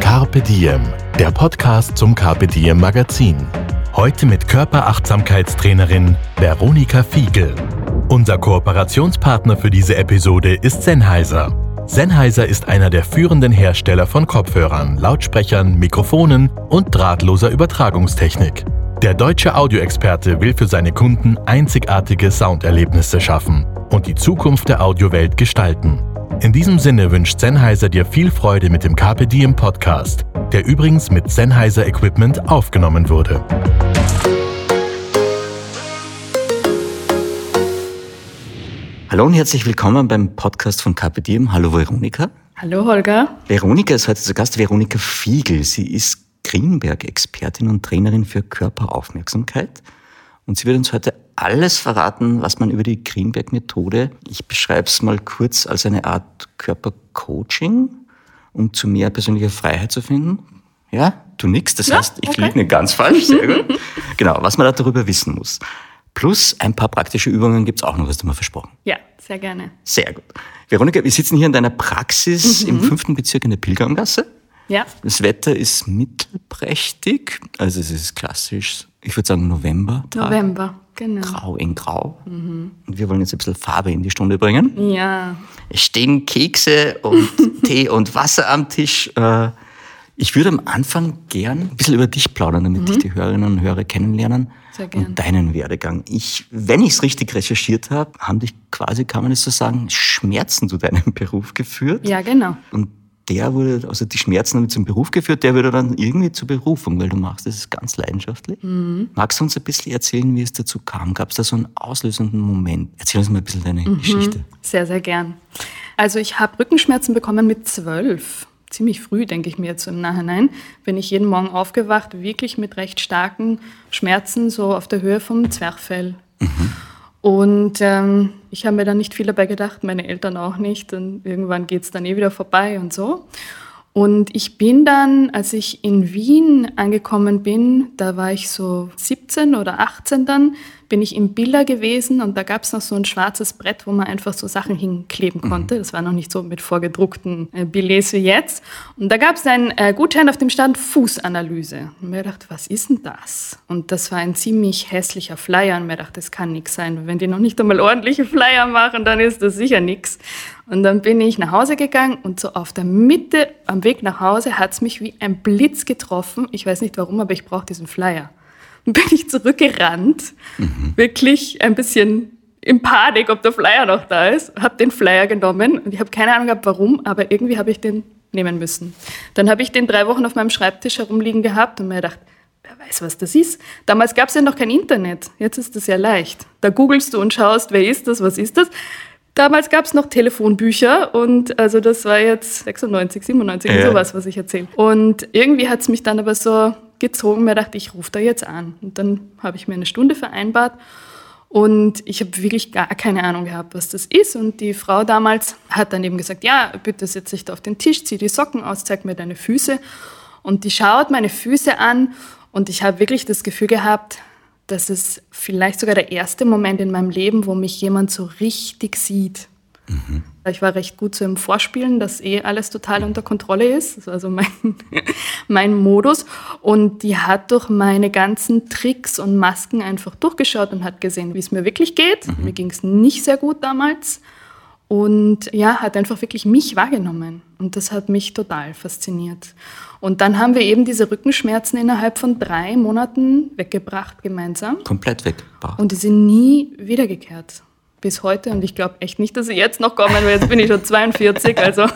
Carpe Diem, der Podcast zum Carpe Diem Magazin. Heute mit Körperachtsamkeitstrainerin Veronika Fiegel. Unser Kooperationspartner für diese Episode ist Sennheiser. Sennheiser ist einer der führenden Hersteller von Kopfhörern, Lautsprechern, Mikrofonen und drahtloser Übertragungstechnik. Der deutsche Audioexperte will für seine Kunden einzigartige Sounderlebnisse schaffen und die Zukunft der Audiowelt gestalten. In diesem Sinne wünscht Sennheiser dir viel Freude mit dem Carpe Diem Podcast, der übrigens mit Sennheiser Equipment aufgenommen wurde. Hallo und herzlich willkommen beim Podcast von Carpe Diem. Hallo Veronika. Hallo Holger. Veronika ist heute zu Gast, Veronika Fiegel. Sie ist Greenberg-Expertin und Trainerin für Körperaufmerksamkeit. Und sie wird uns heute alles verraten, was man über die Greenberg-Methode, ich beschreibe es mal kurz als eine Art Körpercoaching, um zu mehr persönlicher Freiheit zu finden. Ja, du nix, das Ja, heißt, ich okay. liege nicht ganz falsch. Sehr gut. genau, was man da darüber wissen muss. Plus ein paar praktische Übungen gibt's auch noch, hast du mir versprochen. Ja, sehr gerne. Sehr gut. Veronika, wir sitzen hier in deiner Praxis Mhm. im fünften Bezirk in der Pilgergasse. Ja, Das Wetter ist mittelprächtig, also es ist klassisch, ich würde sagen November. November, genau. Grau in Grau. Und wir wollen jetzt ein bisschen Farbe in die Stunde bringen. Ja, Es stehen Kekse und Tee und Wasser am Tisch. Äh, Ich würde am Anfang gern ein bisschen über dich plaudern, damit dich die Hörerinnen und Hörer kennenlernen. Mhm. Sehr gern. Und deinen Werdegang. Ich, wenn ich es richtig recherchiert habe, haben dich quasi, kann man es so sagen, Schmerzen zu deinem Beruf geführt. ja, genau. Und der wurde, also die Schmerzen haben zum Beruf geführt, der wurde dann irgendwie zur Berufung, weil du machst das ganz leidenschaftlich. Mhm. Magst du uns ein bisschen erzählen, wie es dazu kam? Gab es da so einen auslösenden Moment? Erzähl uns mal ein bisschen deine Mhm. Geschichte. Sehr, sehr gern. Also ich habe Rückenschmerzen bekommen mit zwölf. Ziemlich früh, denke ich mir jetzt im Nachhinein. Bin ich jeden Morgen aufgewacht, wirklich mit recht starken Schmerzen, so auf der Höhe vom Zwerchfell. Und ähm, ich habe mir dann nicht viel dabei gedacht, meine Eltern auch nicht. Und irgendwann geht es dann eh wieder vorbei und so. Und ich bin dann, als ich in Wien angekommen bin, da war ich so 17 oder 18 dann, bin ich im Billa gewesen und da gab es noch so ein schwarzes Brett, wo man einfach so Sachen hinkleben konnte. Das war noch nicht so mit vorgedruckten äh, Billets wie jetzt. Und da gab es einen äh, Gutschein, auf dem stand Fußanalyse. Und mir gedacht, was ist denn das? Und das war ein ziemlich hässlicher Flyer und mir gedacht, das kann nix sein. Wenn die noch nicht einmal ordentliche Flyer machen, dann ist das sicher nix. Und dann bin ich nach Hause gegangen und so auf der Mitte am Weg nach Hause hat es mich wie ein Blitz getroffen. Ich weiß nicht warum, aber ich brauche diesen Flyer. Und bin ich zurückgerannt, wirklich ein bisschen in Panik, ob der Flyer noch da ist, habe den Flyer genommen und ich habe keine Ahnung gehabt, warum, aber irgendwie habe ich den nehmen müssen. Dann habe ich den drei Wochen auf meinem Schreibtisch herumliegen gehabt und mir gedacht, wer weiß, was das ist. Damals gab es ja noch kein Internet, jetzt ist das ja leicht. Da googelst du und schaust, wer ist das, was ist das. Damals gab es noch Telefonbücher und also das war jetzt 96, 97, Ja. sowas, was ich erzähle. Und irgendwie hat es mich dann aber so gezogen, mir dachte, ich rufe da jetzt an. Und dann habe ich mir eine Stunde vereinbart und ich habe wirklich gar keine Ahnung gehabt, was das ist. Und die Frau damals hat dann eben gesagt, ja, bitte setz dich da auf den Tisch, zieh die Socken aus, zeig mir deine Füße. Und die schaut meine Füße an und ich habe wirklich das Gefühl gehabt, das ist vielleicht sogar der erste Moment in meinem Leben, wo mich jemand so richtig sieht. Ich war recht gut so im Vorspielen, dass eh alles total unter Kontrolle ist. Also mein, mein Modus. Und die hat durch meine ganzen Tricks und Masken einfach durchgeschaut und hat gesehen, wie es mir wirklich geht. Mir ging es nicht sehr gut damals. Und ja, hat einfach wirklich mich wahrgenommen. Und das hat mich total fasziniert. Und dann haben wir eben diese Rückenschmerzen innerhalb von drei Monaten weggebracht gemeinsam. Komplett weggebracht. Und die sind nie wiedergekehrt. Bis heute. Und ich glaube echt nicht, dass sie jetzt noch kommen, weil jetzt bin ich schon 42. Also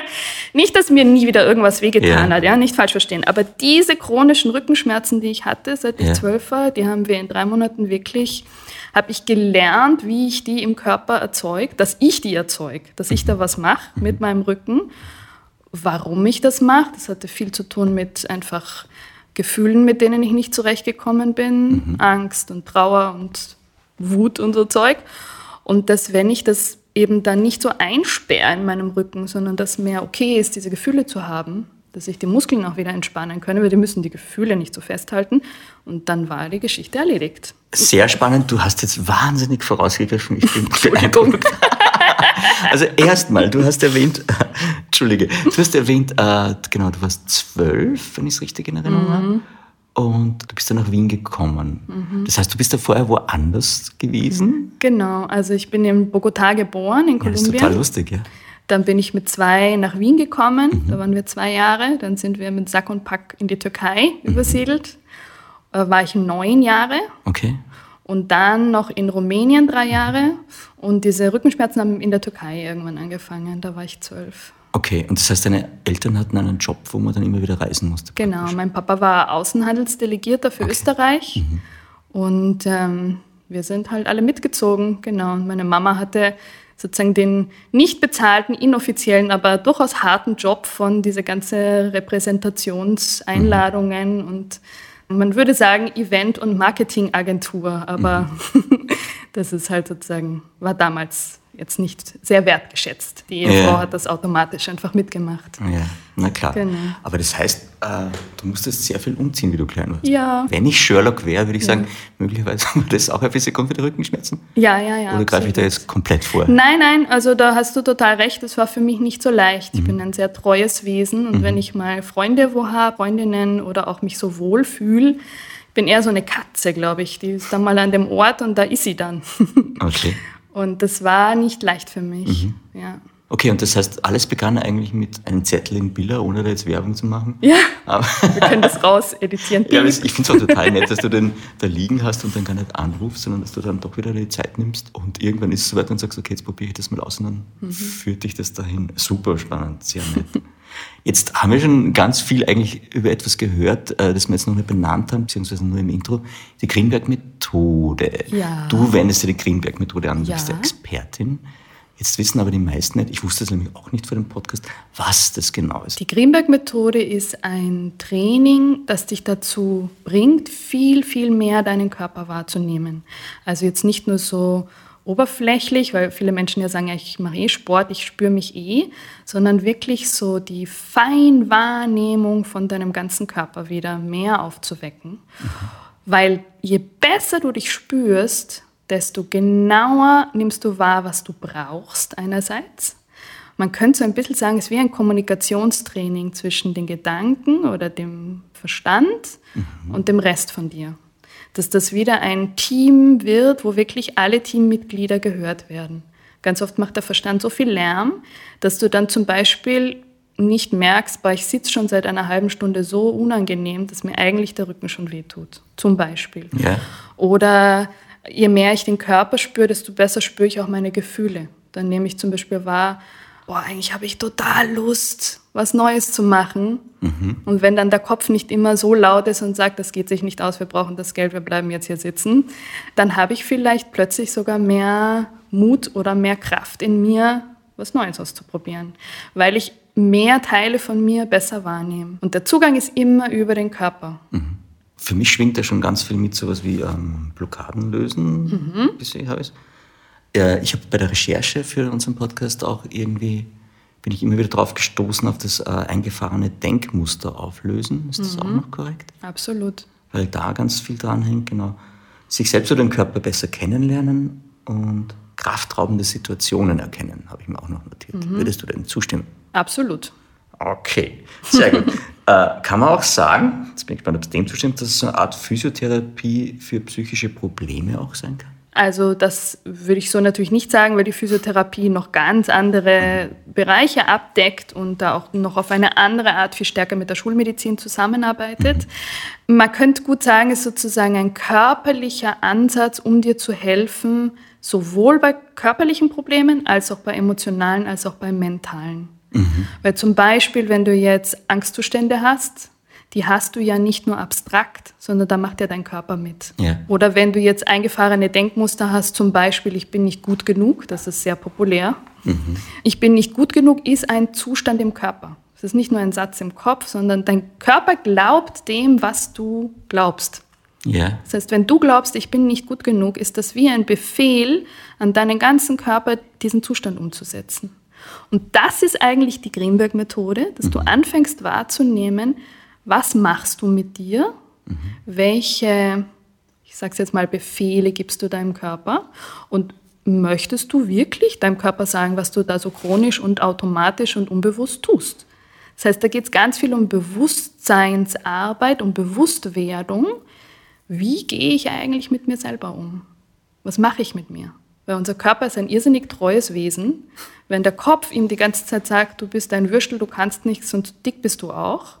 nicht, dass mir nie wieder irgendwas wehgetan Ja. hat, ja, nicht falsch verstehen. Aber diese chronischen Rückenschmerzen, die ich hatte, seit ich Ja. zwölf war, die haben wir in drei Monaten wirklich, habe ich gelernt, wie ich die im Körper erzeuge, dass ich die erzeuge, dass ich da was mache mit meinem Rücken. Warum ich das mache, das hatte viel zu tun mit einfach Gefühlen, mit denen ich nicht zurechtgekommen bin, mhm. Angst und Trauer und Wut und so Zeug. Und dass wenn ich das eben dann nicht so einsperre in meinem Rücken, sondern dass mehr okay ist, diese Gefühle zu haben, dass sich die Muskeln auch wieder entspannen können, weil die müssen die Gefühle nicht so festhalten. Und dann war die Geschichte erledigt. Sehr spannend. Du hast jetzt wahnsinnig vorausgegriffen. Ich bin beeindruckt. also erstmal, du hast erwähnt, Entschuldige, du hast erwähnt, äh, genau, du warst zwölf, wenn ich es richtig in Erinnerung mhm. habe. Und du bist dann nach Wien gekommen. Mhm. Das heißt, du bist da vorher woanders gewesen? Genau, also ich bin in Bogotá geboren, in Kolumbien. Ja, das ist total lustig, ja. Dann bin ich mit zwei nach Wien gekommen, mhm. da waren wir zwei Jahre. Dann sind wir mit Sack und Pack in die Türkei mhm. übersiedelt. Da war ich neun Jahre. Okay. Und dann noch in Rumänien drei Jahre. Und diese Rückenschmerzen haben in der Türkei irgendwann angefangen. Da war ich zwölf. Okay, und das heißt, deine Eltern hatten einen Job, wo man dann immer wieder reisen musste? Genau, praktisch. mein Papa war Außenhandelsdelegierter für okay. Österreich. Mhm. Und ähm, wir sind halt alle mitgezogen, genau. Und meine Mama hatte sozusagen den nicht bezahlten, inoffiziellen, aber durchaus harten Job von diese ganze Repräsentationseinladungen mhm. und man würde sagen Event- und Marketingagentur, aber mhm. das ist halt sozusagen, war damals jetzt nicht sehr wertgeschätzt. Die Ehefrau ja. hat das automatisch einfach mitgemacht. Ja, na klar. Genau. Aber das heißt, äh, du musstest sehr viel umziehen, wie du klein warst. Ja. Wenn ich Sherlock wäre, würde ich ja. sagen, möglicherweise haben wir das auch ein bisschen für die Rückenschmerzen. Ja, ja, ja. Oder greife ich da jetzt komplett vor? Nein, nein, also da hast du total recht. Es war für mich nicht so leicht. Mhm. Ich bin ein sehr treues Wesen und mhm. wenn ich mal Freunde wo habe, Freundinnen oder auch mich so wohl fühle, bin eher so eine Katze, glaube ich. Die ist dann mal an dem Ort und da ist sie dann. Okay. Und das war nicht leicht für mich. Mhm. Ja. Okay, und das heißt, alles begann eigentlich mit einem Zettel in Billa, ohne da jetzt Werbung zu machen? Ja, Aber wir können das raus editieren. ja, ich finde es auch total nett, dass du den da liegen hast und dann gar nicht anrufst, sondern dass du dann doch wieder die Zeit nimmst und irgendwann ist es soweit und sagst, okay, jetzt probiere ich das mal aus und dann mhm. führt dich das dahin. Super spannend, sehr nett. Jetzt haben wir schon ganz viel eigentlich über etwas gehört, äh, das wir jetzt noch nicht benannt haben, beziehungsweise nur im Intro. Die Greenberg-Methode. Ja. Du wendest dir die Greenberg-Methode an, du ja. bist Expertin. Jetzt wissen aber die meisten nicht, ich wusste es nämlich auch nicht vor dem Podcast, was das genau ist. Die Greenberg-Methode ist ein Training, das dich dazu bringt, viel, viel mehr deinen Körper wahrzunehmen. Also jetzt nicht nur so oberflächlich, weil viele Menschen ja sagen, ja, ich mache eh Sport, ich spüre mich eh, sondern wirklich so die Feinwahrnehmung von deinem ganzen Körper wieder mehr aufzuwecken. Mhm. Weil je besser du dich spürst, desto genauer nimmst du wahr, was du brauchst einerseits. Man könnte so ein bisschen sagen, es ist wie ein Kommunikationstraining zwischen den Gedanken oder dem Verstand mhm. und dem Rest von dir dass das wieder ein Team wird, wo wirklich alle Teammitglieder gehört werden. Ganz oft macht der Verstand so viel Lärm, dass du dann zum Beispiel nicht merkst, boah, ich sitze schon seit einer halben Stunde so unangenehm, dass mir eigentlich der Rücken schon wehtut. Zum Beispiel. Ja. Oder je mehr ich den Körper spüre, desto besser spüre ich auch meine Gefühle. Dann nehme ich zum Beispiel wahr, boah, eigentlich habe ich total Lust, was Neues zu machen. Mhm. Und wenn dann der Kopf nicht immer so laut ist und sagt, das geht sich nicht aus, wir brauchen das Geld, wir bleiben jetzt hier sitzen, dann habe ich vielleicht plötzlich sogar mehr Mut oder mehr Kraft in mir, was Neues auszuprobieren, weil ich mehr Teile von mir besser wahrnehme. Und der Zugang ist immer über den Körper. Mhm. Für mich schwingt da schon ganz viel mit sowas wie ähm, Blockaden lösen, mhm. bisher habe ich äh, ich habe bei der Recherche für unseren Podcast auch irgendwie, bin ich immer wieder darauf gestoßen, auf das äh, eingefahrene Denkmuster auflösen. Ist das mhm. auch noch korrekt? Absolut. Weil da ganz viel dran hängt, genau. Sich selbst oder den Körper besser kennenlernen und kraftraubende Situationen erkennen, habe ich mir auch noch notiert. Mhm. Würdest du denn zustimmen? Absolut. Okay, sehr gut. äh, kann man auch sagen, jetzt bin ich gespannt, ob es dem zustimmt, dass es so eine Art Physiotherapie für psychische Probleme auch sein kann? Also das würde ich so natürlich nicht sagen, weil die Physiotherapie noch ganz andere Bereiche abdeckt und da auch noch auf eine andere Art viel stärker mit der Schulmedizin zusammenarbeitet. Man könnte gut sagen, es ist sozusagen ein körperlicher Ansatz, um dir zu helfen, sowohl bei körperlichen Problemen als auch bei emotionalen, als auch bei mentalen. Mhm. Weil zum Beispiel, wenn du jetzt Angstzustände hast, die hast du ja nicht nur abstrakt, sondern da macht ja dein Körper mit. Ja. Oder wenn du jetzt eingefahrene Denkmuster hast, zum Beispiel, ich bin nicht gut genug, das ist sehr populär. Mhm. Ich bin nicht gut genug ist ein Zustand im Körper. Das Das ist nicht nur ein Satz im Kopf, sondern dein Körper glaubt dem, was du glaubst. Ja. Das heißt, wenn du glaubst, ich bin nicht gut genug, ist das wie ein Befehl an deinen ganzen Körper, diesen Zustand umzusetzen. Und das ist eigentlich die Greenberg-Methode, dass du anfängst wahrzunehmen, was machst du mit dir, welche, ich sage es jetzt mal, Befehle gibst du deinem Körper und möchtest du wirklich deinem Körper sagen, was du da so chronisch und automatisch und unbewusst tust. Das heißt, da geht es ganz viel um Bewusstseinsarbeit, um Bewusstwerdung. Wie gehe ich eigentlich mit mir selber um? Was mache ich mit mir? Weil unser Körper ist ein irrsinnig treues Wesen. Wenn der Kopf ihm die ganze Zeit sagt, du bist ein Würstel, du kannst nichts und dick bist du auch,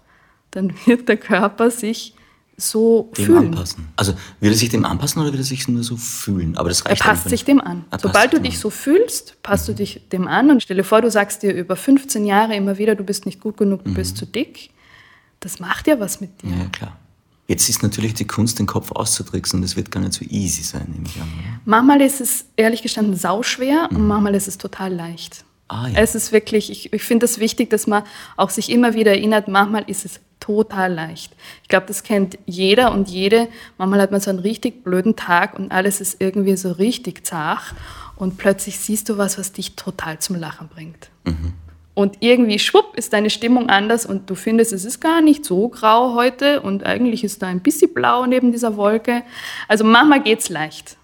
dann wird der Körper sich so Dem fühlen. anpassen. Also will er sich dem anpassen oder will er sich nur so fühlen? Aber das Er reicht passt einfach sich dem an. Er passt Sobald du dich an. so fühlst, passt du dich dem an und stelle vor, du sagst dir über 15 Jahre immer wieder, du bist nicht gut genug, du Mhm. bist zu dick. Das macht ja was mit dir. Ja, klar. Jetzt ist natürlich die Kunst, den Kopf auszutricksen. Das wird gar nicht so easy sein, nehme ich an. Manchmal ist es ehrlich gestanden sauschwer und manchmal ist es total leicht. Mhm. Ah, ja. Es ist wirklich, ich, ich finde es wichtig, dass man auch sich immer wieder erinnert, manchmal ist es total leicht. Ich glaube, das kennt jeder und jede. Manchmal hat man so einen richtig blöden Tag und alles ist irgendwie so richtig zart und plötzlich siehst du was, was dich total zum Lachen bringt. Und irgendwie schwupp ist deine Stimmung anders und du findest, es ist gar nicht so grau heute und eigentlich ist da ein bisschen blau neben dieser Wolke. Also manchmal geht's leicht.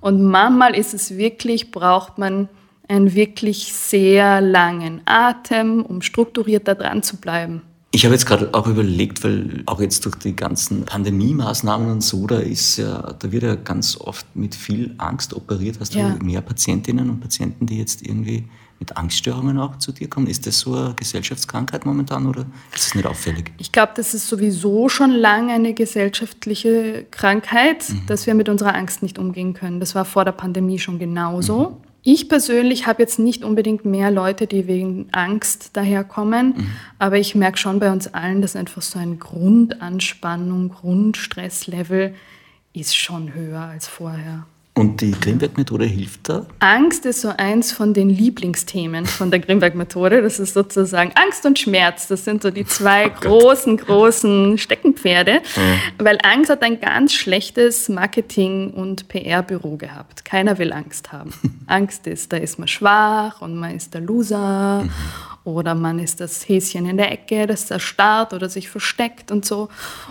Und manchmal ist es wirklich, braucht man einen wirklich sehr langen Atem, um strukturiert da dran zu bleiben. Ich habe jetzt gerade auch überlegt, weil auch jetzt durch die ganzen Pandemie-Maßnahmen und so, da ist ja, da wird ja ganz oft mit viel Angst operiert. Hast Ja. du mehr Patientinnen und Patienten, die jetzt irgendwie mit Angststörungen auch zu dir kommen? Ist das so eine Gesellschaftskrankheit momentan oder ist das nicht auffällig? Ich glaube, das ist sowieso schon lange eine gesellschaftliche Krankheit, dass wir mit unserer Angst nicht umgehen können. Das war vor der Pandemie schon genauso. Ich persönlich habe jetzt nicht unbedingt mehr Leute, die wegen Angst daherkommen, aber ich merke schon bei uns allen, dass einfach so ein Grundanspannung, Grundstresslevel ist schon höher als vorher. Und die Grimberg-Methode hilft da? Angst ist so eins von den Lieblingsthemen von der Grimberg-Methode. Das ist sozusagen Angst und Schmerz. Das sind so die zwei großen, großen Steckenpferde. Weil Angst hat ein ganz schlechtes Marketing- und PR-Büro gehabt. Keiner will Angst haben. Angst ist, da ist man schwach und man ist der Loser. Oder man ist das Häschen in der Ecke, das erstarrt oder sich versteckt und so.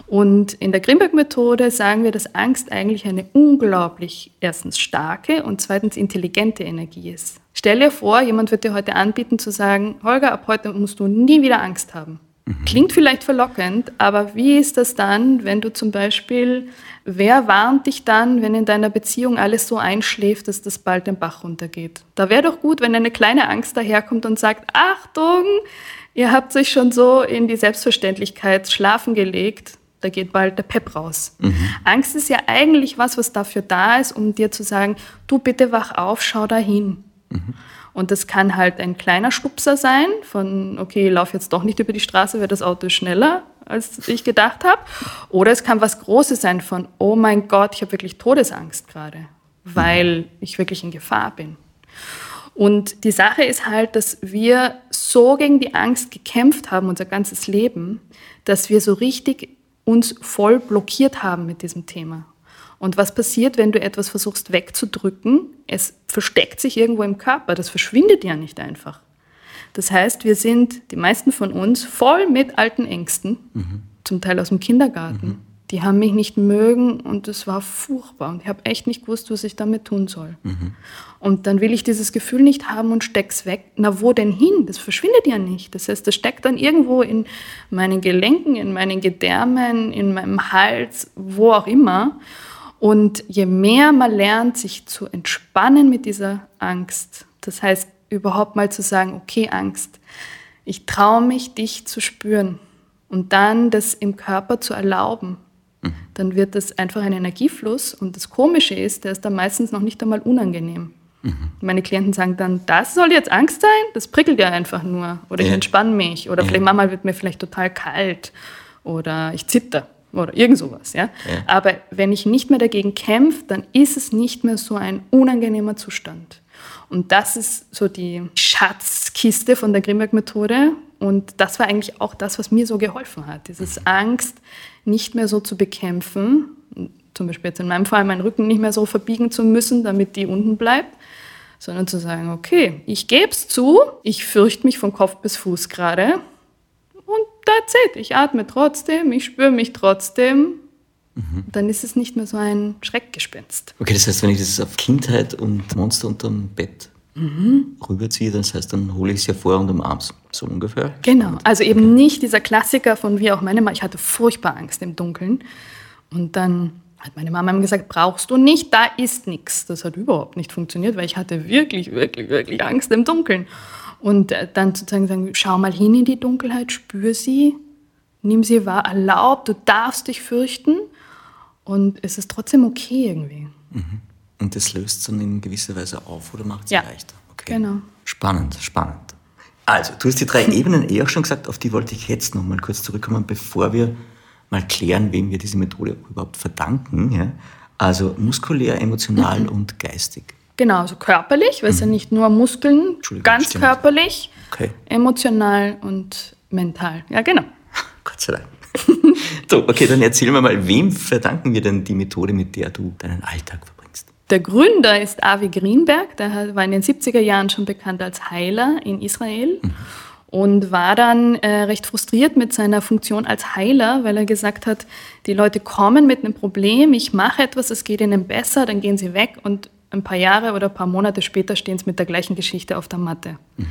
Und in der Grimberg-Methode sagen wir, dass Angst eigentlich eine unglaublich erstens starke und zweitens intelligente Energie ist. Stell dir vor, jemand wird dir heute anbieten zu sagen, Holger, ab heute musst du nie wieder Angst haben. Klingt vielleicht verlockend, aber wie ist das dann, wenn du zum Beispiel, wer warnt dich dann, wenn in deiner Beziehung alles so einschläft, dass das bald den Bach runtergeht? Da wäre doch gut, wenn eine kleine Angst daherkommt und sagt, Achtung, ihr habt euch schon so in die Selbstverständlichkeit schlafen gelegt, da geht bald der Pep raus. Angst ist ja eigentlich was, was dafür da ist, um dir zu sagen, du bitte wach auf, schau da hin. Und das kann halt ein kleiner Stupser sein, von, okay, ich laufe jetzt doch nicht über die Straße, weil das Auto ist schneller, als ich gedacht habe. Oder es kann was Großes sein, von, oh mein Gott, ich habe wirklich Todesangst gerade, weil ich wirklich in Gefahr bin. Und die Sache ist halt, dass wir so gegen die Angst gekämpft haben, unser ganzes Leben, dass wir so richtig uns voll blockiert haben mit diesem Thema. Und was passiert, wenn du etwas versuchst wegzudrücken? Es versteckt sich irgendwo im Körper, das verschwindet ja nicht einfach. Das heißt, wir sind, die meisten von uns, voll mit alten Ängsten, zum Teil aus dem Kindergarten. Die haben mich nicht mögen und es war furchtbar. Und ich habe echt nicht gewusst, was ich damit tun soll. Und dann will ich dieses Gefühl nicht haben und steck's weg. Na, wo denn hin? Das verschwindet ja nicht. Das heißt, das steckt dann irgendwo in meinen Gelenken, in meinen Gedärmen, in meinem Hals, wo auch immer. Und je mehr man lernt, sich zu entspannen mit dieser Angst, das heißt überhaupt mal zu sagen, okay Angst, ich traue mich, dich zu spüren und dann das im Körper zu erlauben, dann wird das einfach ein Energiefluss und das Komische ist, der ist dann meistens noch nicht einmal unangenehm. Meine Klienten sagen dann, das soll jetzt Angst sein? Das prickelt ja einfach nur. Oder ich Ja. entspanne mich. Oder vielleicht manchmal wird mir vielleicht total kalt. Oder ich zitter. Oder irgend sowas. Ja? Ja. Aber wenn ich nicht mehr dagegen kämpfe, dann ist es nicht mehr so ein unangenehmer Zustand. Und das ist so die Schatzkiste von der Grimberg-Methode. Und das war eigentlich auch das, was mir so geholfen hat. Dieses Angst nicht mehr so zu bekämpfen, zum Beispiel jetzt in meinem Fall meinen Rücken nicht mehr so verbiegen zu müssen, damit die unten bleibt, sondern zu sagen, okay, ich gebe es zu, ich fürchte mich von Kopf bis Fuß gerade that's it. Ich atme trotzdem, ich spüre mich trotzdem. Mhm. Dann ist es nicht mehr so ein Schreckgespenst. Okay, das heißt, wenn ich das auf Kindheit und Monster unterm Bett mhm. rüberziehe, das heißt, dann hole ich es ja vor und umarm's. So ungefähr. Genau. Also eben okay. nicht dieser Klassiker von wie auch meine Mama. Ich hatte furchtbar Angst im Dunkeln. Und dann hat meine Mama ihm gesagt, brauchst du nicht, da ist nichts. Das hat überhaupt nicht funktioniert, weil ich hatte wirklich, wirklich, wirklich Angst im Dunkeln. Und äh, dann sozusagen sagen, schau mal hin in die Dunkelheit, spür sie, nimm sie wahr, erlaub, du darfst dich fürchten und es ist trotzdem okay irgendwie. Mhm. Und das löst dann in gewisser Weise auf oder macht es ja, leichter? Okay. Genau. Spannend, spannend. Also, du hast die drei Ebenen eh auch schon gesagt, auf die wollte ich jetzt noch mal kurz zurückkommen, bevor wir mal klären, wem wir diese Methode überhaupt verdanken. Ja? Also muskulär, emotional mhm. und geistig. Genau, also körperlich, weil es mhm. ja nicht nur Muskeln, ganz stimmt. körperlich, okay. emotional und mental. Ja, genau. Gott sei Dank. so, okay, dann erzähl mir mal, wem verdanken wir denn die Methode, mit der du deinen Alltag verbringst? Der Gründer ist Avi Greenberg, der war in den 70er Jahren schon bekannt als Heiler in Israel. Mhm und war dann äh, recht frustriert mit seiner Funktion als Heiler, weil er gesagt hat, die Leute kommen mit einem Problem, ich mache etwas, es geht ihnen besser, dann gehen sie weg und ein paar Jahre oder ein paar Monate später stehen sie mit der gleichen Geschichte auf der Matte. Mhm.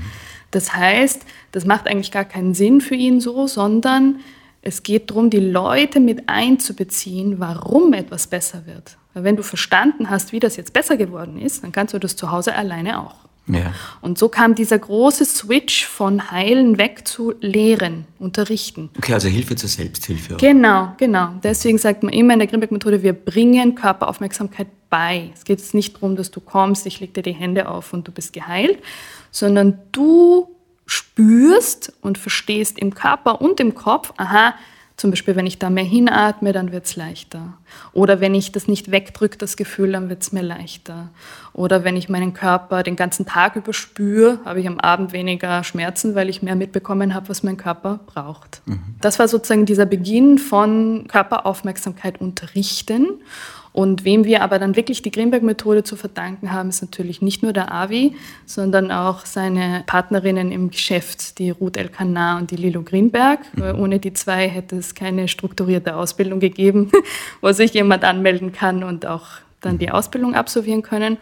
Das heißt, das macht eigentlich gar keinen Sinn für ihn so, sondern es geht darum, die Leute mit einzubeziehen, warum etwas besser wird. Weil wenn du verstanden hast, wie das jetzt besser geworden ist, dann kannst du das zu Hause alleine auch. Ja. Und so kam dieser große Switch von Heilen weg zu Lehren, Unterrichten. Okay, also Hilfe zur Selbsthilfe. Auch. Genau, genau. Deswegen sagt man immer in der Grimbeck-Methode, wir bringen Körperaufmerksamkeit bei. Es geht jetzt nicht darum, dass du kommst, ich leg dir die Hände auf und du bist geheilt, sondern du spürst und verstehst im Körper und im Kopf, aha, zum Beispiel, wenn ich da mehr hinatme, dann wird es leichter. Oder wenn ich das nicht wegdrücke, das Gefühl, dann wird es mir leichter. Oder wenn ich meinen Körper den ganzen Tag über spüre, habe ich am Abend weniger Schmerzen, weil ich mehr mitbekommen habe, was mein Körper braucht. Mhm. Das war sozusagen dieser Beginn von Körperaufmerksamkeit unterrichten. Und wem wir aber dann wirklich die Greenberg-Methode zu verdanken haben, ist natürlich nicht nur der Avi, sondern auch seine Partnerinnen im Geschäft, die Ruth Elkanar und die Lilo Greenberg. Mhm. Ohne die zwei hätte es keine strukturierte Ausbildung gegeben, wo sich jemand anmelden kann und auch dann die. Ausbildung absolvieren können.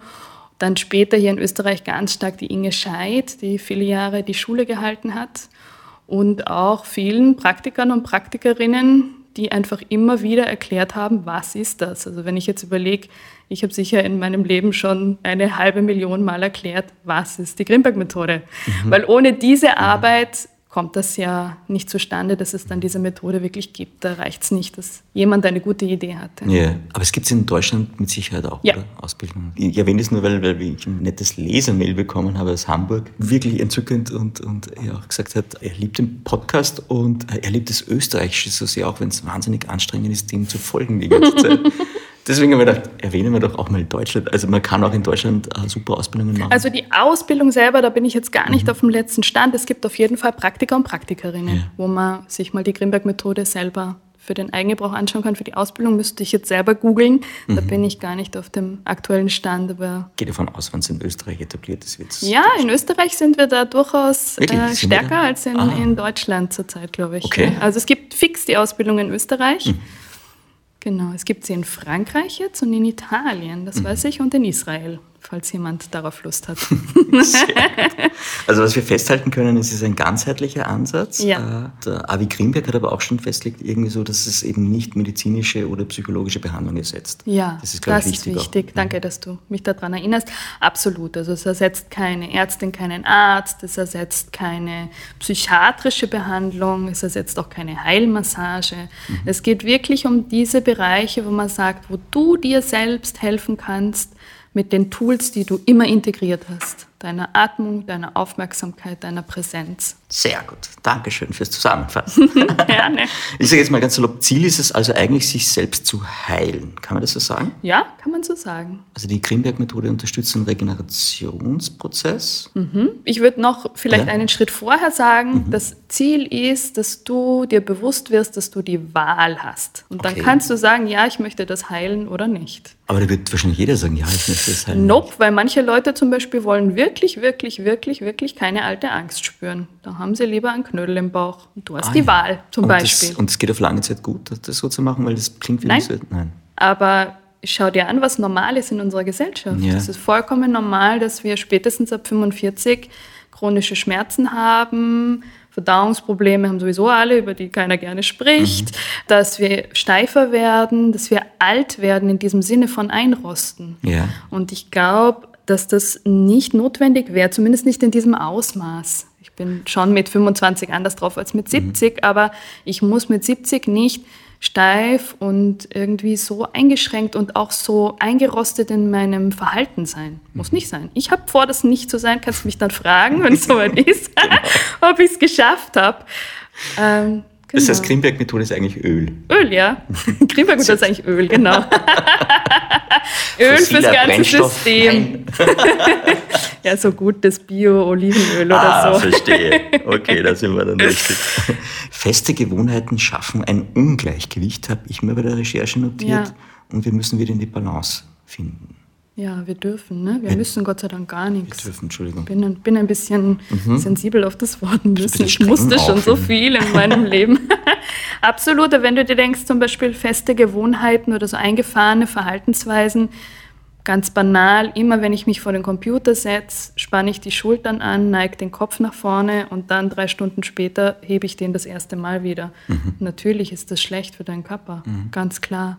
Dann später hier in Österreich ganz stark die Inge Scheid, die viele Jahre die Schule gehalten hat. Und auch vielen Praktikern und Praktikerinnen, die einfach immer wieder erklärt haben, was ist das? Also wenn ich jetzt überlege, ich habe sicher in meinem Leben schon eine halbe Million Mal erklärt, was ist die Grimberg-Methode. Mhm. Weil ohne diese mhm. Arbeit kommt das ja nicht zustande, dass es dann diese Methode wirklich gibt. Da reicht es nicht, dass jemand eine gute Idee hatte. Ja, aber es gibt es in Deutschland mit Sicherheit auch, ja. oder? Ausbildung. Ich erwähne das nur, weil, weil ich ein nettes Lesermail bekommen habe aus Hamburg. Wirklich entzückend und, und er auch gesagt hat, er liebt den Podcast und er liebt das Österreichische so sehr, auch wenn es wahnsinnig anstrengend ist, dem zu folgen die ganze Zeit. Deswegen haben wir gedacht, erwähnen wir doch auch mal Deutschland. Also man kann auch in Deutschland äh, super Ausbildungen machen. Also die Ausbildung selber, da bin ich jetzt gar nicht mhm. auf dem letzten Stand. Es gibt auf jeden Fall Praktiker und Praktikerinnen, ja. wo man sich mal die Grimberg-Methode selber für den Eigengebrauch anschauen kann. Für die Ausbildung müsste ich jetzt selber googeln. Da mhm. bin ich gar nicht auf dem aktuellen Stand. Aber Geht davon aus, wenn es in Österreich etabliert ist, wird Ja, in Österreich sind wir da durchaus äh, stärker als in, in, Deutschland zurzeit, glaube ich. Okay. Also es gibt fix die Ausbildung in Österreich. Mhm. Genau, es gibt sie in Frankreich jetzt und in Italien, das mhm. weiß ich, und in Israel falls jemand darauf Lust hat. also was wir festhalten können, ist, es ist ein ganzheitlicher Ansatz. Ja. Äh, der Avi Grimberg hat aber auch schon festgelegt, irgendwie so, dass es eben nicht medizinische oder psychologische Behandlung ersetzt. Ja, das ist, das ich, wichtig. Ist wichtig. Danke, dass du mich daran erinnerst. Absolut. Also es ersetzt keine Ärztin, keinen Arzt, es ersetzt keine psychiatrische Behandlung, es ersetzt auch keine Heilmassage. Mhm. Es geht wirklich um diese Bereiche, wo man sagt, wo du dir selbst helfen kannst, mit den Tools, die du immer integriert hast. Deiner Atmung, deiner Aufmerksamkeit, deiner Präsenz. Sehr gut. Dankeschön fürs Zusammenfassen. Gerne. Ich sage jetzt mal ganz salopp, Ziel ist es also eigentlich, sich selbst zu heilen. Kann man das so sagen? Ja, kann man so sagen. Also die Grimberg-Methode unterstützt den Regenerationsprozess. Mhm. Ich würde noch vielleicht ja. einen Schritt vorher sagen, mhm. das Ziel ist, dass du dir bewusst wirst, dass du die Wahl hast. Und dann okay. kannst du sagen, ja, ich möchte das heilen oder nicht. Aber da wird wahrscheinlich jeder sagen, ja, ich möchte das heilen. Nope, weil manche Leute zum Beispiel wollen wirklich, wirklich, wirklich, wirklich keine alte Angst spüren. Da haben sie lieber einen Knödel im Bauch. Und du hast ah, die ja. Wahl zum und Beispiel. Das, und es geht auf lange Zeit gut, das so zu machen, weil das klingt wie Nein. So, nein. Aber schau dir an, was normal ist in unserer Gesellschaft. Ja. Es ist vollkommen normal, dass wir spätestens ab 45 chronische Schmerzen haben, Verdauungsprobleme haben sowieso alle, über die keiner gerne spricht, mhm. dass wir steifer werden, dass wir alt werden in diesem Sinne von einrosten. Ja. Und ich glaube, dass das nicht notwendig wäre, zumindest nicht in diesem Ausmaß. Ich bin schon mit 25 anders drauf als mit 70, mhm. aber ich muss mit 70 nicht steif und irgendwie so eingeschränkt und auch so eingerostet in meinem Verhalten sein. Muss nicht sein. Ich habe vor, das nicht zu sein. Kannst mich dann fragen, wenn es soweit ist, genau. ob ich es geschafft habe. Ähm, Genau. Das heißt, Grimberg-Methode ist eigentlich Öl. Öl, ja. Grimberg-Methode ist eigentlich Öl, genau. Öl fürs ganze System. ja, so gutes Bio-Olivenöl oder ah, so. verstehe. Okay, da sind wir dann richtig. Feste Gewohnheiten schaffen ein Ungleichgewicht, habe ich mir bei der Recherche notiert. Ja. Und wir müssen wieder in die Balance finden. Ja, wir dürfen, ne? Wir, müssen Gott sei Dank gar nichts. Wir dürfen, Entschuldigung. Ich bin, bin ein bisschen mhm. sensibel auf das Wort müssen. Ich musste schon so viel in meinem Leben. Absolut, wenn du dir denkst, zum Beispiel feste Gewohnheiten oder so eingefahrene Verhaltensweisen, ganz banal, immer wenn ich mich vor den Computer setze, spanne ich die Schultern an, neige den Kopf nach vorne und dann drei Stunden später hebe ich den das erste Mal wieder. Mhm. Natürlich ist das schlecht für deinen Körper, mhm. ganz klar.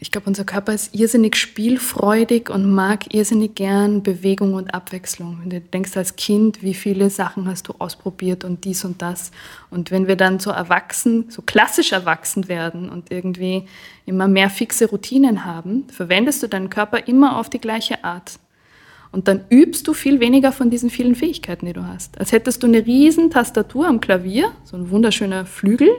Ich glaube, unser Körper ist irrsinnig spielfreudig und mag irrsinnig gern Bewegung und Abwechslung. Wenn du denkst als Kind, wie viele Sachen hast du ausprobiert und dies und das. Und wenn wir dann so erwachsen, so klassisch erwachsen werden und irgendwie immer mehr fixe Routinen haben, verwendest du deinen Körper immer auf die gleiche Art. Und dann übst du viel weniger von diesen vielen Fähigkeiten, die du hast. Als hättest du eine riesen Tastatur am Klavier, so ein wunderschöner Flügel,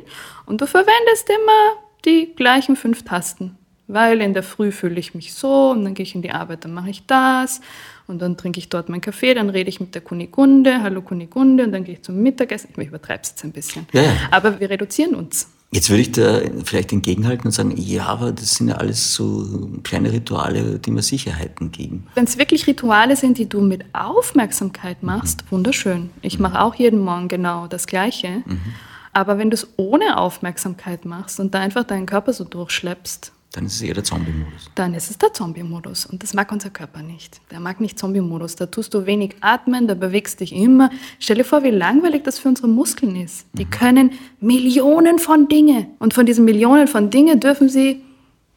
und du verwendest immer die gleichen fünf Tasten weil in der Früh fühle ich mich so und dann gehe ich in die Arbeit, dann mache ich das und dann trinke ich dort meinen Kaffee, dann rede ich mit der Kunigunde, hallo Kunigunde und dann gehe ich zum Mittagessen. Ich übertreibe es jetzt ein bisschen. Ja, ja. Aber wir reduzieren uns. Jetzt würde ich da vielleicht entgegenhalten und sagen, ja, aber das sind ja alles so kleine Rituale, die mir Sicherheiten geben. Wenn es wirklich Rituale sind, die du mit Aufmerksamkeit machst, mhm. wunderschön. Ich mache auch jeden Morgen genau das Gleiche. Mhm. Aber wenn du es ohne Aufmerksamkeit machst und da einfach deinen Körper so durchschleppst, dann ist es eher der Zombie-Modus. Dann ist es der Zombie-Modus. Und das mag unser Körper nicht. Der mag nicht Zombie-Modus. Da tust du wenig atmen, da bewegst dich immer. Stell dir vor, wie langweilig das für unsere Muskeln ist. Die mhm. können Millionen von Dinge. Und von diesen Millionen von Dinge dürfen sie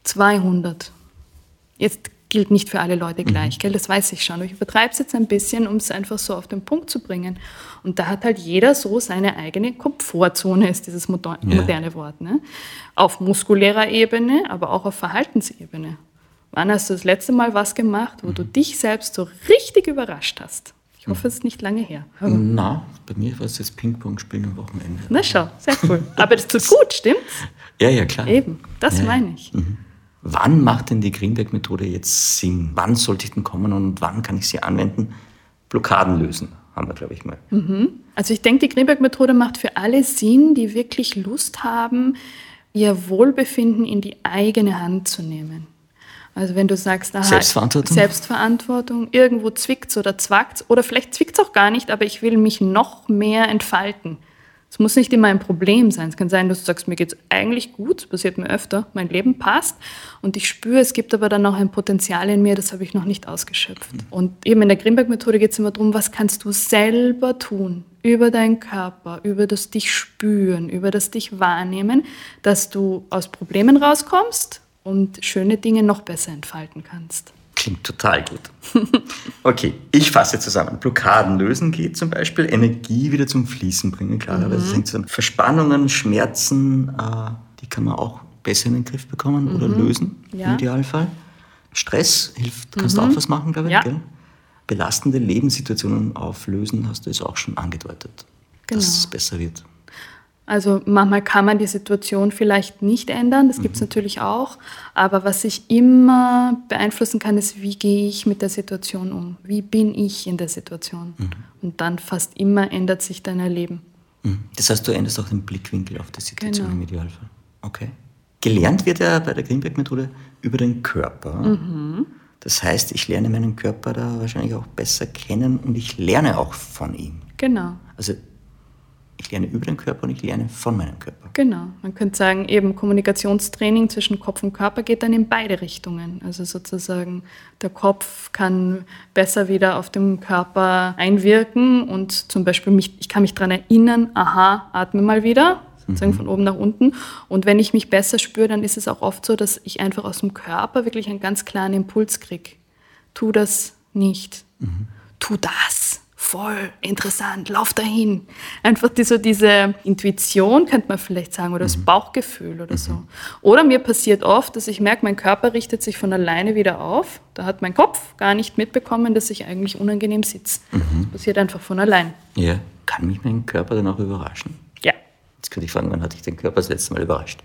200. Jetzt gilt nicht für alle Leute gleich, mhm. gell? das weiß ich schon. Ich übertreibe es jetzt ein bisschen, um es einfach so auf den Punkt zu bringen. Und da hat halt jeder so seine eigene Komfortzone, ist dieses moderne ja. Wort. Ne? Auf muskulärer Ebene, aber auch auf Verhaltensebene. Wann hast du das letzte Mal was gemacht, wo mhm. du dich selbst so richtig überrascht hast? Ich hoffe, es ist nicht lange her. Na, bei mir war es das Ping-Pong-Spielen am Wochenende. Na schau, sehr cool. Aber das tut gut, stimmt's? Ja, ja, klar. Eben, das ja, meine ich. Mhm. Wann macht denn die Greenberg-Methode jetzt Sinn? Wann sollte ich denn kommen und wann kann ich sie anwenden? Blockaden lösen, haben wir, glaube ich, mal. Mhm. Also ich denke, die Greenberg-Methode macht für alle Sinn, die wirklich Lust haben, ihr Wohlbefinden in die eigene Hand zu nehmen. Also wenn du sagst, aha, Selbstverantwortung. Selbstverantwortung, irgendwo zwickt's oder zwackt's oder vielleicht zwickt's auch gar nicht, aber ich will mich noch mehr entfalten. Es muss nicht immer ein Problem sein. Es kann sein, dass du sagst, mir geht es eigentlich gut, das passiert mir öfter, mein Leben passt und ich spüre, es gibt aber dann noch ein Potenzial in mir, das habe ich noch nicht ausgeschöpft. Mhm. Und eben in der Grimberg-Methode geht es immer darum, was kannst du selber tun über deinen Körper, über das dich spüren, über das dich wahrnehmen, dass du aus Problemen rauskommst und schöne Dinge noch besser entfalten kannst. Klingt total gut. Okay, ich fasse zusammen. Blockaden lösen geht zum Beispiel, Energie wieder zum Fließen bringen, klarerweise. Mhm. Sind so Verspannungen, Schmerzen, äh, die kann man auch besser in den Griff bekommen mhm. oder lösen, ja. im Idealfall. Stress hilft, kannst mhm. du auch was machen, glaube ich. Ja. Belastende Lebenssituationen auflösen, hast du es auch schon angedeutet, Genau. dass es besser wird. Also manchmal kann man die Situation vielleicht nicht ändern, das gibt es natürlich auch. Aber was ich immer beeinflussen kann, ist, wie gehe ich mit der Situation um? Wie bin ich in der Situation? Und dann fast immer ändert sich dein Erleben. Mhm. Das heißt, du änderst auch den Blickwinkel auf die Situation Genau. im Idealfall. Okay. Gelernt wird ja bei der Greenberg-Methode über den Körper. Mhm. Das heißt, ich lerne meinen Körper da wahrscheinlich auch besser kennen und ich lerne auch von ihm. Genau. Also ich lerne über den Körper und ich lerne von meinem Körper. Genau. Man könnte sagen, eben Kommunikationstraining zwischen Kopf und Körper geht dann in beide Richtungen. Also sozusagen der Kopf kann besser wieder auf den Körper einwirken und zum Beispiel mich, ich kann mich daran erinnern, aha, atme mal wieder, sozusagen von oben nach unten. Und wenn ich mich besser spüre, dann ist es auch oft so, dass ich einfach aus dem Körper wirklich einen ganz klaren Impuls kriege. Tu das nicht. Tu das. Voll interessant, lauf dahin. Einfach die, so diese Intuition, könnte man vielleicht sagen, oder das Bauchgefühl oder so. Oder mir passiert oft, dass ich merke, mein Körper richtet sich von alleine wieder auf. Da hat mein Kopf gar nicht mitbekommen, dass ich eigentlich unangenehm sitze. Das passiert einfach von allein. Ja. Kann mich mein Körper dann auch überraschen? Ja. Jetzt könnte ich fragen, wann hatte ich den Körper das letzte Mal überrascht?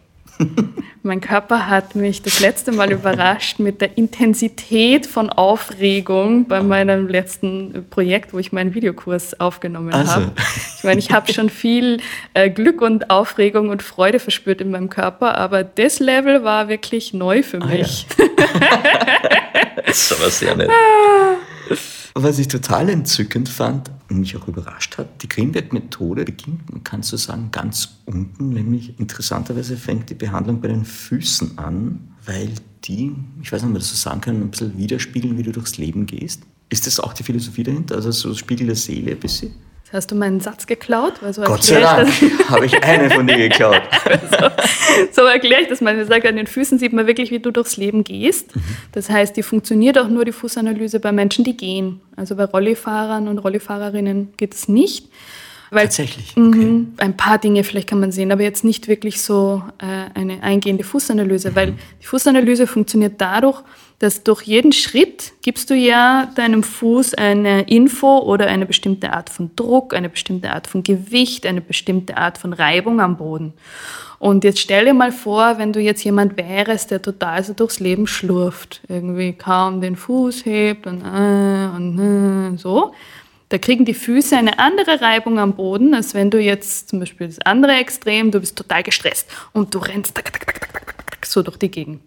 Mein Körper hat mich das letzte Mal überrascht mit der Intensität von Aufregung bei meinem letzten Projekt, wo ich meinen Videokurs aufgenommen Also. habe. Ich meine, ich habe schon viel äh, Glück und Aufregung und Freude verspürt in meinem Körper, aber das Level war wirklich neu für Ah, ja. mich. Das ist aber sehr nett. Was ich total entzückend fand und mich auch überrascht hat, die Greenberg-Methode beginnt, man kann so sagen, ganz unten, nämlich interessanterweise fängt die Behandlung bei den Füßen an, weil die, ich weiß nicht, ob man das so sagen kann, ein bisschen widerspiegeln, wie du durchs Leben gehst. Ist das auch die Philosophie dahinter? Also so Spiegel der Seele ein bisschen? Hast du meinen Satz geklaut, so Gott sei erkläre ich Dank habe ich einen von dir geklaut. das, so erkläre ich das mal. Ich sage, an den Füßen sieht man wirklich, wie du durchs Leben gehst. Das heißt, die funktioniert auch nur die Fußanalyse bei Menschen, die gehen. Also bei Rollifahrern und Rollifahrerinnen geht es nicht. Weil Tatsächlich, okay. Mhm. Ein paar Dinge vielleicht kann man sehen, aber jetzt nicht wirklich so äh, eine eingehende Fußanalyse, weil die Fußanalyse funktioniert dadurch, dass durch jeden Schritt gibst du ja deinem Fuß eine Info oder eine bestimmte Art von Druck, eine bestimmte Art von Gewicht, eine bestimmte Art von Reibung am Boden. Und jetzt stell dir mal vor, wenn du jetzt jemand wärst, der total so durchs Leben schlurft, irgendwie kaum den Fuß hebt und, äh, und äh, so, da kriegen die Füße eine andere Reibung am Boden, als wenn du jetzt zum Beispiel das andere Extrem, du bist total gestresst und du rennst tak, tak, tak, so durch die Gegend.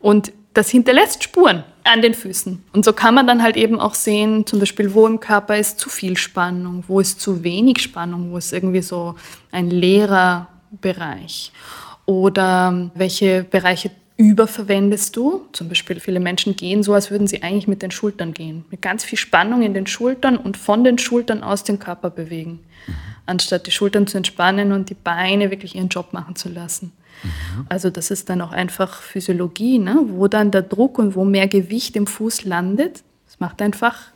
Und das hinterlässt Spuren an den Füßen. Und so kann man dann halt eben auch sehen, zum Beispiel, wo im Körper ist zu viel Spannung, wo ist zu wenig Spannung, wo ist irgendwie so ein leerer Bereich. Oder welche Bereiche überverwendest du. Zum Beispiel viele Menschen gehen so, als würden sie eigentlich mit den Schultern gehen. Mit ganz viel Spannung in den Schultern und von den Schultern aus den Körper bewegen. Anstatt die Schultern zu entspannen und die Beine wirklich ihren Job machen zu lassen. Also das ist dann auch einfach Physiologie, ne? wo dann der Druck und wo mehr Gewicht im Fuß landet. Das macht einfach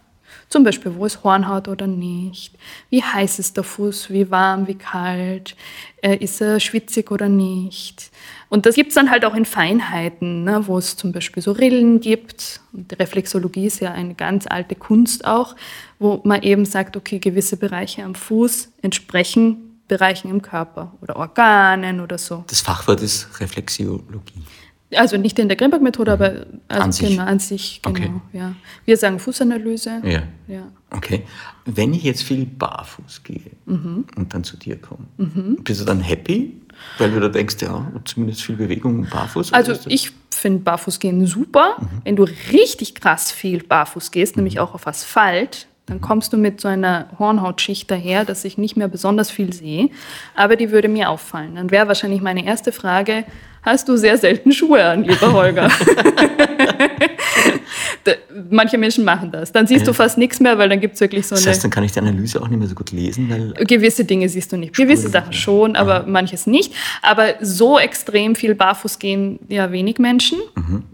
zum Beispiel, wo ist Hornhaut oder nicht? Wie heiß ist der Fuß? Wie warm, wie kalt? Äh, ist er schwitzig oder nicht? Und das gibt es dann halt auch in Feinheiten, ne, wo es zum Beispiel so Rillen gibt. Und die Reflexologie ist ja eine ganz alte Kunst auch, wo man eben sagt, okay, gewisse Bereiche am Fuß entsprechen Bereichen im Körper oder Organen oder so. Das Fachwort ist Reflexiologie. Also nicht in der Grimberg-Methode, aber also An sich. genau, an sich, genau. Okay. Ja. Wir sagen Fußanalyse. Ja. Ja. Okay. Wenn ich jetzt viel barfuß gehe Mhm. und dann zu dir komme, bist du dann happy? Weil du da denkst, ja, zumindest viel Bewegung und barfuß? Also ich finde Barfußgehen super. Wenn du richtig krass viel barfuß gehst, nämlich auch auf Asphalt, dann kommst du mit so einer Hornhautschicht daher, dass ich nicht mehr besonders viel sehe. Aber die würde mir auffallen. Dann wäre wahrscheinlich meine erste Frage, hast du sehr selten Schuhe an, lieber Holger? Manche Menschen machen das. Dann siehst du fast nichts mehr, weil dann gibt es wirklich so Das eine... heißt, dann kann ich die Analyse auch nicht mehr so gut lesen, weil Gewisse Dinge siehst du nicht. Gewisse Sachen schon, aber manches nicht. Aber so extrem viel barfuß gehen ja wenig Menschen,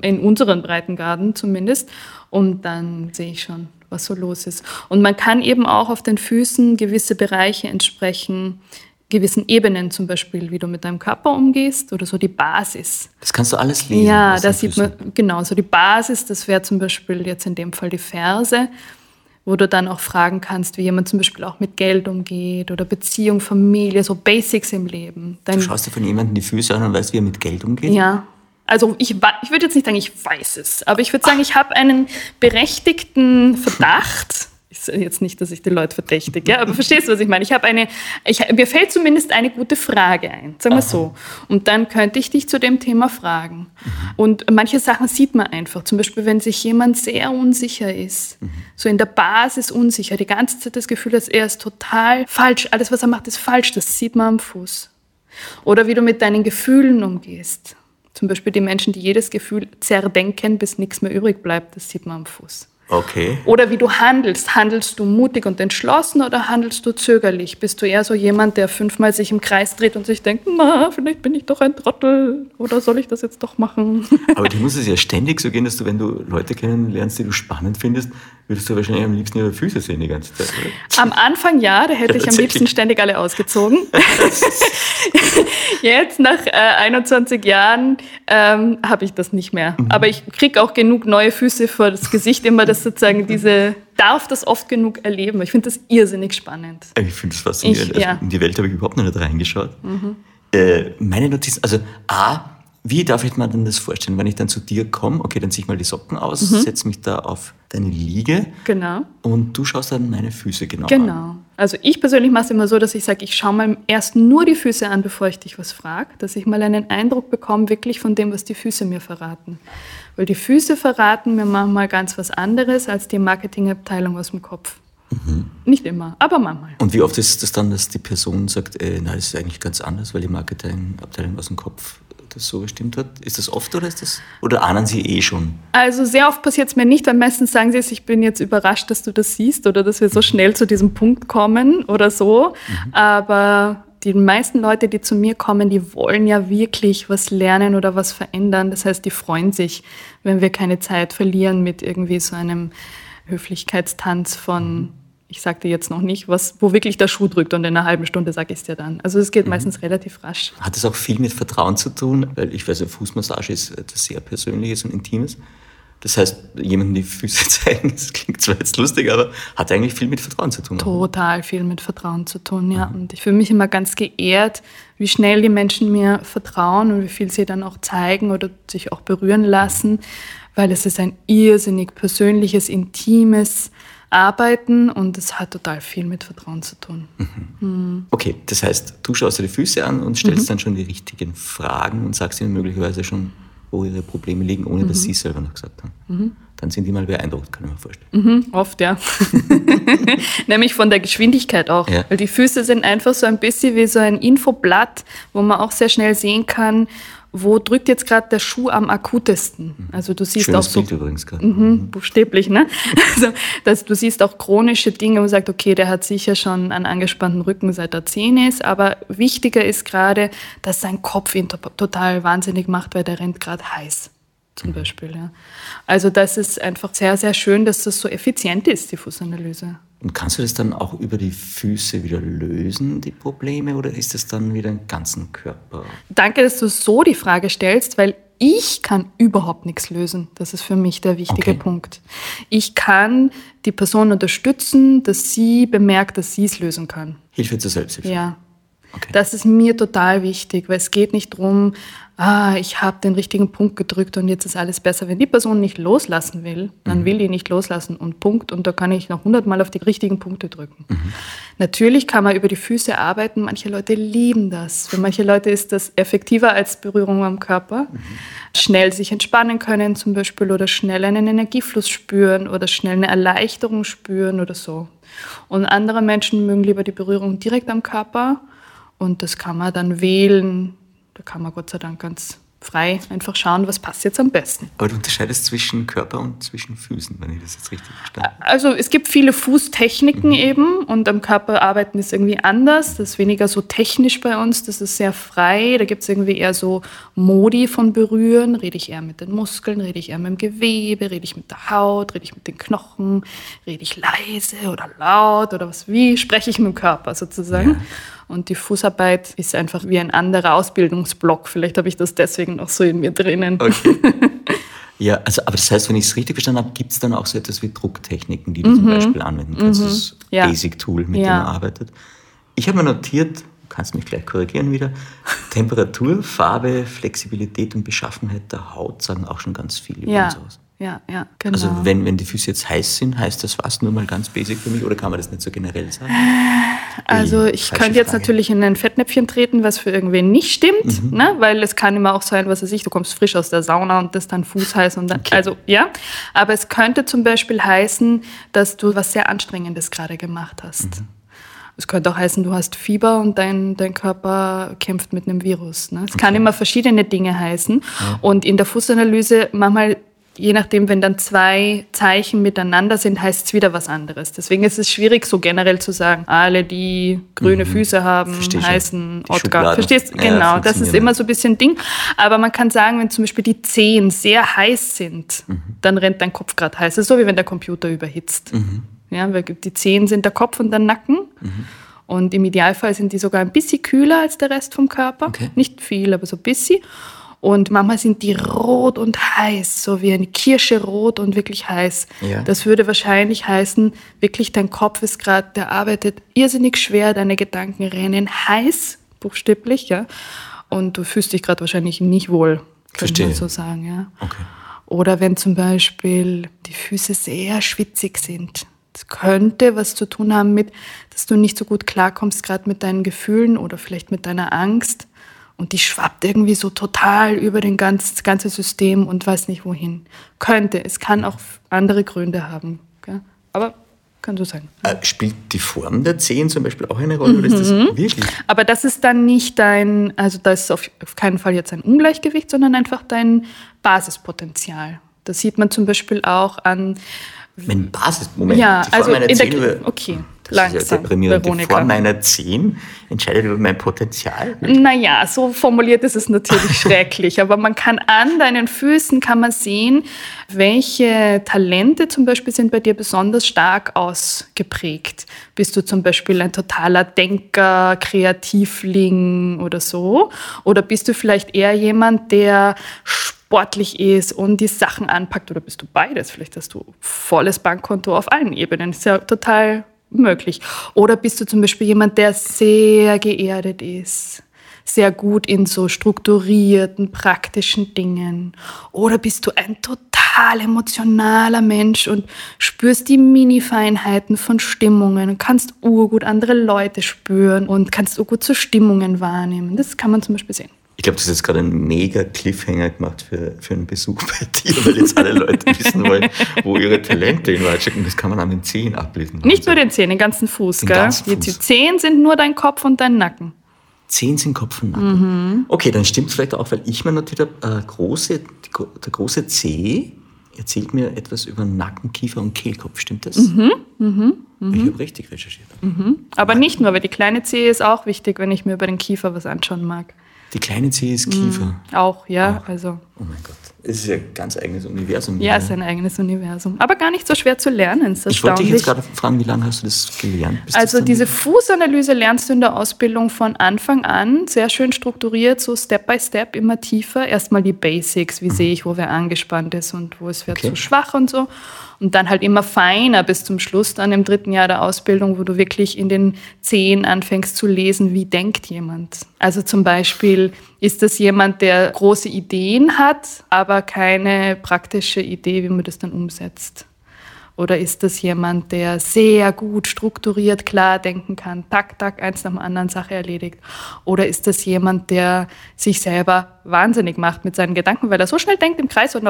in unseren Breitengraden zumindest. Und dann sehe ich schon, was so los ist. Und man kann eben auch auf den Füßen gewisse Bereiche entsprechen, gewissen Ebenen zum Beispiel, wie du mit deinem Körper umgehst oder so die Basis. das kannst du alles lesen. Ja, da sieht Füßen. man, genau, so die Basis, das wäre zum Beispiel jetzt in dem Fall die Ferse. wo du dann auch fragen kannst, wie jemand zum Beispiel auch mit Geld umgeht oder Beziehung, Familie, so Basics im Leben. Dein, du schaust dir von jemandem die Füße an und weißt, wie er mit Geld umgeht? Ja. Also ich, ich würde jetzt nicht sagen, ich weiß es, aber ich würde sagen, ich habe einen berechtigten Verdacht, jetzt nicht, dass ich die Leute verdächtige, ja, aber verstehst du, was ich meine? Ich habe eine, ich, mir fällt zumindest eine gute Frage ein, sagen wir so. Und dann könnte ich dich zu dem Thema fragen. Mhm. Und manche Sachen sieht man einfach. Zum Beispiel, wenn sich jemand sehr unsicher ist, mhm. so in der Basis unsicher, die ganze Zeit das Gefühl, dass er ist total falsch, alles, was er macht, ist falsch, das sieht man am Fuß. Oder wie du mit deinen Gefühlen umgehst. Zum Beispiel die Menschen, die jedes Gefühl zerdenken, bis nichts mehr übrig bleibt, das sieht man am Fuß. Okay. Oder wie du handelst. Handelst du mutig und entschlossen oder handelst du zögerlich? Bist du eher so jemand, der fünfmal sich im Kreis dreht und sich denkt, na, vielleicht bin ich doch ein Trottel oder soll ich das jetzt doch machen? Aber du musst es ja ständig so gehen, dass du, wenn du Leute kennenlernst, die du spannend findest, würdest du wahrscheinlich am liebsten ihre Füße sehen die ganze Zeit. Oder? Am Anfang ja, da hätte ja, ich am liebsten ständig alle ausgezogen. Jetzt nach äh, 21 Jahren ähm, habe ich das nicht mehr. Mhm. Aber ich kriege auch genug neue Füße vor das Gesicht immer, dass sozusagen diese darf das oft genug erleben. Ich finde das irrsinnig spannend. Ich finde es faszinierend. Ich, ja. also in die Welt habe ich überhaupt noch nicht reingeschaut. Mhm. Äh, meine Notizen, also A, wie darf ich mir denn das vorstellen, wenn ich dann zu dir komme? Okay, dann ziehe ich mal die Socken aus, mhm. setze mich da auf deine Liege. Genau. Und du schaust dann meine Füße genau, genau. an. Genau. Also ich persönlich mache es immer so, dass ich sage, ich schaue mal erst nur die Füße an, bevor ich dich was frage, dass ich mal einen Eindruck bekomme, wirklich von dem, was die Füße mir verraten. Weil die Füße verraten mir manchmal ganz was anderes als die Marketingabteilung aus dem Kopf. Mhm. Nicht immer, aber manchmal. Und wie oft ist das dann, dass die Person sagt, äh, nein, das ist eigentlich ganz anders, weil die Marketingabteilung aus dem Kopf das so bestimmt hat? Ist das oft oder ist das oder ahnen Sie eh schon? Also sehr oft passiert es mir nicht, weil meistens sagen sie es, ich bin jetzt überrascht, dass du das siehst oder dass wir so schnell zu diesem Punkt kommen oder so. Mhm. Aber die meisten Leute, die zu mir kommen, die wollen ja wirklich was lernen oder was verändern. Das heißt, die freuen sich, wenn wir keine Zeit verlieren mit irgendwie so einem Höflichkeitstanz von mhm ich sage dir jetzt noch nicht, was, wo wirklich der Schuh drückt und in einer halben Stunde sage ich es dir dann. Also es geht mhm. meistens relativ rasch. Hat es auch viel mit Vertrauen zu tun? Weil ich weiß, Fußmassage ist etwas sehr Persönliches und Intimes. Das heißt, jemandem die Füße zeigen, das klingt zwar jetzt lustig, aber hat eigentlich viel mit Vertrauen zu tun. Total viel mit Vertrauen zu tun, ja. Mhm. Und ich fühle mich immer ganz geehrt, wie schnell die Menschen mir vertrauen und wie viel sie dann auch zeigen oder sich auch berühren lassen, weil es ist ein irrsinnig persönliches, intimes, arbeiten und es hat total viel mit Vertrauen zu tun. Mhm. Mhm. Okay, das heißt, du schaust dir die Füße an und stellst mhm. dann schon die richtigen Fragen und sagst ihnen möglicherweise schon, wo ihre Probleme liegen, ohne dass mhm. sie es selber noch gesagt haben. Mhm. Dann sind die mal beeindruckt, kann ich mir vorstellen. Mhm, oft, ja. Nämlich von der Geschwindigkeit auch. Ja. Weil die Füße sind einfach so ein bisschen wie so ein Infoblatt, wo man auch sehr schnell sehen kann, wo drückt jetzt gerade der Schuh am akutesten? Mhm. Also du siehst Schönes auch so Bild übrigens gerade. Mhm, buchstäblich, ne? Also dass du siehst auch chronische Dinge, wo man sagt, okay, der hat sicher schon einen angespannten Rücken seit er zehn ist, aber wichtiger ist gerade, dass sein Kopf ihn total wahnsinnig macht, weil der rennt gerade heiß zum mhm. Beispiel. Ja. Also das ist einfach sehr, sehr schön, dass das so effizient ist, die Fußanalyse. Und kannst du das dann auch über die Füße wieder lösen, die Probleme, oder ist das dann wieder im ganzen Körper? Danke, dass du so die Frage stellst, weil ich kann überhaupt nichts lösen. Das ist für mich der wichtige okay. Punkt. Ich kann die Person unterstützen, dass sie bemerkt, dass sie es lösen kann. Hilfe zur Selbsthilfe. Ja. Okay. Das ist mir total wichtig, weil es geht nicht darum, ah, ich habe den richtigen Punkt gedrückt und jetzt ist alles besser. Wenn die Person nicht loslassen will, dann mhm. will die nicht loslassen und Punkt. Und da kann ich noch hundertmal auf die richtigen Punkte drücken. Mhm. Natürlich kann man über die Füße arbeiten. Manche Leute lieben das. Für manche Leute ist das effektiver als Berührung am Körper. Mhm. Schnell sich entspannen können zum Beispiel oder schnell einen Energiefluss spüren oder schnell eine Erleichterung spüren oder so. Und andere Menschen mögen lieber die Berührung direkt am Körper. Und das kann man dann wählen, da kann man Gott sei Dank ganz frei einfach schauen, was passt jetzt am besten. Aber du unterscheidest zwischen Körper und zwischen Füßen, wenn ich das jetzt richtig verstanden habe. Also es gibt viele Fußtechniken mhm. eben und am Körper arbeiten ist irgendwie anders. Das ist weniger so technisch bei uns, das ist sehr frei. Da gibt es irgendwie eher so Modi von Berühren. Rede ich eher mit den Muskeln, rede ich eher mit dem Gewebe, rede ich mit der Haut, rede ich mit den Knochen, rede ich leise oder laut oder was, wie spreche ich mit dem Körper sozusagen. Ja. Und die Fußarbeit ist einfach wie ein anderer Ausbildungsblock. Vielleicht habe ich das deswegen noch so in mir drinnen. Okay. Ja, also, aber das heißt, wenn ich es richtig verstanden habe, gibt es dann auch so etwas wie Drucktechniken, die du zum Beispiel anwenden kannst, das Mhm. Ja. Basic-Tool, mit Ja. dem man arbeitet. Ich habe mir notiert, du kannst mich gleich korrigieren wieder, Temperatur, Farbe, Flexibilität und Beschaffenheit der Haut sagen auch schon ganz viel über Ja, sowas. Ja, ja, genau. Also wenn, wenn die Füße jetzt heiß sind, heißt das was nur mal ganz basic für mich oder kann man das nicht so generell sagen? Also Ui, ich könnte jetzt Frage. natürlich in ein Fettnäpfchen treten, was für irgendwen nicht stimmt, Mhm. ne? weil es kann immer auch sein, was weiß ich, du kommst frisch aus der Sauna und das dann Fuß heiß und dann, also ja. Aber es könnte zum Beispiel heißen, dass du was sehr Anstrengendes gerade gemacht hast. Mhm. Es könnte auch heißen, du hast Fieber und dein, dein Körper kämpft mit einem Virus. Ne? Es kann immer verschiedene Dinge heißen. Und in der Fußanalyse manchmal, je nachdem, wenn dann zwei Zeichen miteinander sind, heißt es wieder was anderes. Deswegen ist es schwierig, so generell zu sagen, alle, die grüne Füße haben, Mhm. Versteh heißen. Schubladen. Verstehst? Ja, genau, das ist immer so ein bisschen Ding. Aber man kann sagen, wenn zum Beispiel die Zehen sehr heiß sind, Mhm. dann rennt dein Kopf gerade heiß. Das ist so wie wenn der Computer überhitzt. Mhm. Ja, weil die Zehen sind der Kopf und der Nacken. Und im Idealfall sind die sogar ein bisschen kühler als der Rest vom Körper. Okay. Nicht viel, aber so ein bisschen. Und manchmal sind die rot und heiß, so wie eine Kirsche rot und wirklich heiß. Ja. Das würde wahrscheinlich heißen, wirklich dein Kopf ist gerade, der arbeitet irrsinnig schwer, deine Gedanken rennen heiß, buchstäblich, ja. Und du fühlst dich gerade wahrscheinlich nicht wohl, könnte man so sagen, ja. Okay. Oder wenn zum Beispiel die Füße sehr schwitzig sind. Das könnte was zu tun haben mit, dass du nicht so gut klarkommst, gerade mit deinen Gefühlen oder vielleicht mit deiner Angst. Und die schwappt irgendwie so total über den ganz, das ganze System und weiß nicht wohin. Könnte. Es kann auch andere Gründe haben. Gell? Aber kann so sein. Äh, spielt die Form der Zehen zum Beispiel auch eine Rolle oder ist das Mhm. wirklich? Aber das ist dann nicht dein, also das ist auf, auf keinen Fall jetzt ein Ungleichgewicht, sondern einfach dein Basispotenzial. Das sieht man zum Beispiel auch an, Mein Basis, Moment, Ja, also in der- okay, langsam, deprimierend. Die Veronika. Form meiner Zehen entscheidet über mein Potenzial. naja, so formuliert ist es natürlich schrecklich, aber man kann an deinen Füßen kann man sehen, welche Talente zum Beispiel sind bei dir besonders stark ausgeprägt. Bist du zum Beispiel ein totaler Denker, Kreativling oder so? Oder bist du vielleicht eher jemand, der sportlich ist und die Sachen anpackt? Oder bist du beides? Vielleicht hast du volles Bankkonto auf allen Ebenen. Ist ja total möglich. Oder bist du zum Beispiel jemand, der sehr geerdet ist? Sehr gut in so strukturierten, praktischen Dingen? Oder bist du ein total emotionaler Mensch und spürst die Mini-Feinheiten von Stimmungen und kannst urgut andere Leute spüren und kannst urgut so Stimmungen wahrnehmen? Das kann man zum Beispiel sehen. Ich glaube, du hast jetzt gerade einen mega Cliffhanger gemacht für, für einen Besuch bei dir, weil jetzt alle Leute wissen wollen, wo ihre Talente in stecken. Das kann man an den Zehen ablesen. Nicht nur den Zehen, den ganzen Fuß, Den gell? ganzen Die- Fuß. Die Zehen sind nur dein Kopf und dein Nacken. Zehen sind Kopf und Nacken. Mhm. Okay, dann stimmt vielleicht auch, weil ich mir notiert habe, äh, große, der große C erzählt mir etwas über Nacken, Kiefer und Kehlkopf. Stimmt das? Mhm, Ich habe richtig recherchiert. Aber nicht nur, weil die kleine Zehe ist auch wichtig, wenn ich mir über den Kiefer was anschauen mag. Die kleine C ist Kiefer. Auch, ja. Also, Oh mein Gott. Es ist ja ein ganz eigenes Universum. ja, es ist ein eigenes Universum. Aber gar nicht so schwer zu lernen. Ist ich wollte dich jetzt gerade fragen, wie lange hast du das gelernt? Bis das Also dann- diese Fußanalyse lernst du in der Ausbildung von Anfang an, sehr schön strukturiert, so Step by Step, immer tiefer. Erstmal die Basics, wie sehe ich, wo wer angespannt ist und wo ist wer Okay. zu schwach und so. Und dann halt immer feiner bis zum Schluss, dann im dritten Jahr der Ausbildung, wo du wirklich in den Zehen anfängst zu lesen, wie denkt jemand. Also zum Beispiel, ist das jemand, der große Ideen hat, aber keine praktische Idee, wie man das dann umsetzt? Oder ist das jemand, der sehr gut strukturiert, klar denken kann, tak, tak, eins nach dem anderen Sache erledigt? Oder ist das jemand, der sich selber wahnsinnig macht mit seinen Gedanken, weil er so schnell denkt im Kreis und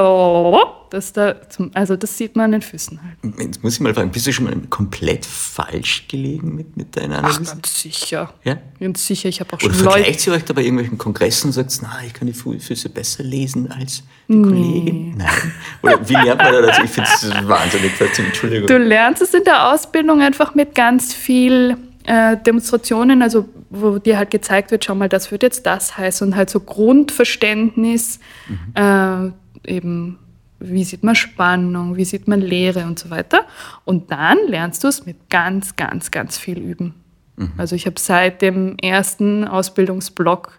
das da zum, also das sieht man an den Füßen halt. Jetzt muss ich mal fragen, bist du schon mal komplett falsch gelegen mit, mit deiner Ach, Analyse? ganz sicher. Ja? Ganz sicher, ich habe auch Oder schon Leute. vergleicht sie euch da bei irgendwelchen Kongressen und sagt, na, ich kann die Füße besser lesen als die Kollegin? Nein. Oder wie lernt man das? Ich finde es wahnsinnig faszinierend. Entschuldigung. Du lernst es in der Ausbildung einfach mit ganz viel äh, Demonstrationen, also wo dir halt gezeigt wird, schau mal, das wird jetzt das heißen und halt so Grundverständnis, äh, eben wie sieht man Spannung, wie sieht man Leere und so weiter. Und dann lernst du es mit ganz, ganz, ganz viel Üben. Also ich habe seit dem ersten Ausbildungsblock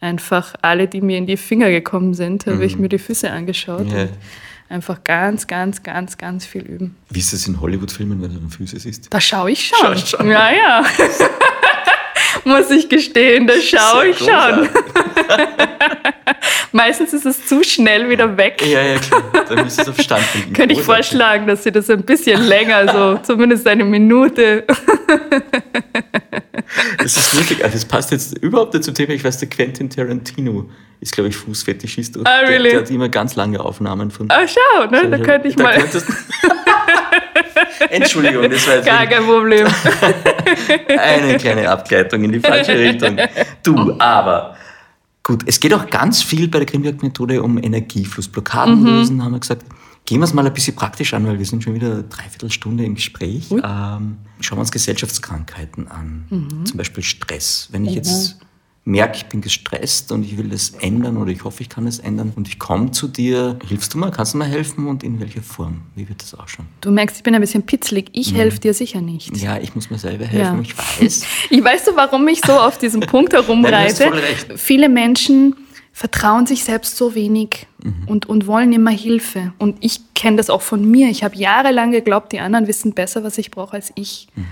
einfach alle, die mir in die Finger gekommen sind, habe ich Mhm. mir die Füße angeschaut. Ja. Einfach ganz, ganz, ganz, ganz viel üben. Wie ist das in Hollywood-Filmen, wenn du dann Füße siehst? Da schaue ich schon. Schaust schon. Ja, ja. Muss ich gestehen, da schaue ich schon. Meistens ist es zu schnell wieder weg. Ja, ja, klar. Da müsst ihr es auf Stand finden. Könnte ich vorschlagen, dass sie das ein bisschen länger, so zumindest eine Minute. Das ist lustig. Also das passt jetzt überhaupt nicht zum Thema. Ich weiß, der Quentin Tarantino ist, glaube ich, Fußfetischist. Ah, der, really? der hat immer ganz lange Aufnahmen von. Ah, schau, ne? Da könnte ich Da mal. Entschuldigung, das war jetzt Gar kein Problem. eine kleine Abgleitung in die falsche Richtung. Du, aber gut, es geht auch ganz viel bei der Grimberg-Methode um Energiefluss. Blockaden Mhm. lösen, haben wir gesagt. Gehen wir es mal ein bisschen praktisch an, weil wir sind schon wieder eine Dreiviertelstunde im Gespräch. Ähm, schauen wir uns Gesellschaftskrankheiten an, Mhm. zum Beispiel Stress. Wenn ich jetzt merke, ich bin gestresst und ich will das ändern oder ich hoffe, ich kann es ändern und ich komme zu dir, hilfst du mal, kannst du mir helfen und in welcher Form? Wie wird das ausschauen? Du merkst, ich bin ein bisschen pitzlig. Ich helfe dir sicher nicht. Ja, ich muss mir selber helfen, Ja. ich weiß. Ich weiß du, warum ich so auf diesem Punkt Nein, du hast herumreite? voll recht. Viele Menschen vertrauen sich selbst so wenig Mhm. und, und wollen immer Hilfe. Und ich kenne das auch von mir. Ich habe jahrelang geglaubt, die anderen wissen besser, was ich brauche, als ich. Mhm.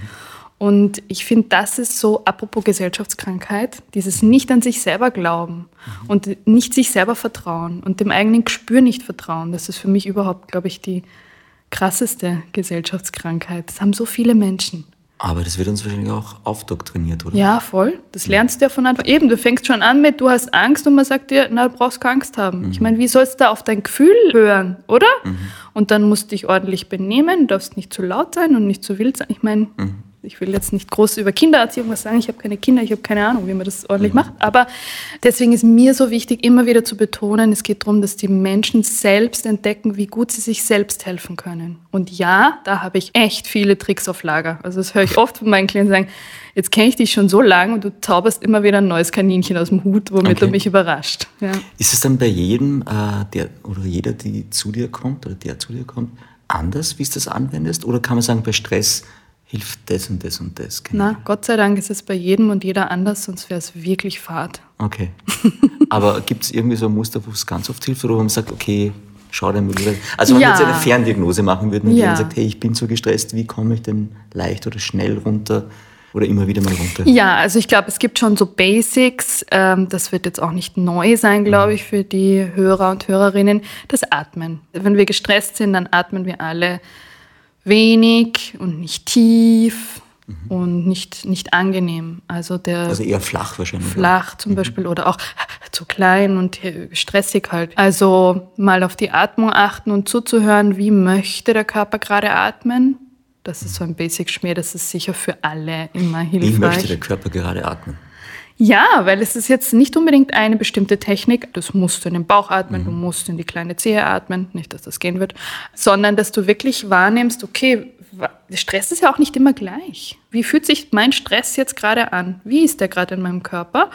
Und ich finde, das ist so, apropos Gesellschaftskrankheit, dieses nicht an sich selber glauben Mhm. und nicht sich selber vertrauen und dem eigenen Gespür nicht vertrauen. Das ist für mich überhaupt, glaube ich, die krasseste Gesellschaftskrankheit. Das haben so viele Menschen. Aber das wird uns wahrscheinlich auch aufdoktriniert, oder? Ja, voll. Das lernst du ja von Anfang Eben, du fängst schon an mit, du hast Angst und man sagt dir, na, du brauchst keine Angst haben. Ich meine, wie sollst du da auf dein Gefühl hören, oder? Und dann musst du dich ordentlich benehmen, du darfst nicht zu laut sein und nicht zu wild sein. Ich meine, ich will jetzt nicht groß über Kindererziehung was sagen, ich habe keine Kinder, ich habe keine Ahnung, wie man das ordentlich macht. Aber deswegen ist mir so wichtig, immer wieder zu betonen, es geht darum, dass die Menschen selbst entdecken, wie gut sie sich selbst helfen können. Und ja, da habe ich echt viele Tricks auf Lager. Also das höre ich oft von meinen Klienten sagen, jetzt kenne ich dich schon so lange und du zauberst immer wieder ein neues Kaninchen aus dem Hut, womit Okay. du mich überrascht. Ja. Ist es dann bei jedem, äh, der oder jeder, die zu dir kommt oder der zu dir kommt, anders, wie du das anwendest? Oder kann man sagen, bei Stress hilft das und das und das? Genau. Na, Gott sei Dank ist es bei jedem und jeder anders, sonst wäre es wirklich fad. Okay. Aber gibt es irgendwie so ein Muster, wo es ganz oft hilft oder wo man sagt, okay, schau dir mal. Also wenn Ja. wir jetzt eine Ferndiagnose machen würden und Ja. jemand sagt, hey, ich bin so gestresst, wie komme ich denn leicht oder schnell runter oder immer wieder mal runter? Ja, also ich glaube, es gibt schon so Basics. Ähm, das wird jetzt auch nicht neu sein, glaube ich, für die Hörer und Hörerinnen. Das Atmen. Wenn wir gestresst sind, dann atmen wir alle wenig und nicht tief und nicht, nicht angenehm. Also der Also eher flach wahrscheinlich. flach zum Beispiel oder auch zu klein und stressig halt. Also mal auf die Atmung achten und zuzuhören, wie möchte der Körper gerade atmen. Das ist so ein Basic-Schmäh, das ist sicher für alle immer Wie möchte hilfreich. der Körper gerade atmen? Ja, weil es ist jetzt nicht unbedingt eine bestimmte Technik. Das musst du in den Bauch atmen, du musst in die kleine Zehe atmen, nicht, dass das gehen wird, sondern dass du wirklich wahrnimmst, okay, Stress ist ja auch nicht immer gleich. Wie fühlt sich mein Stress jetzt gerade an? Wie ist der gerade in meinem Körper?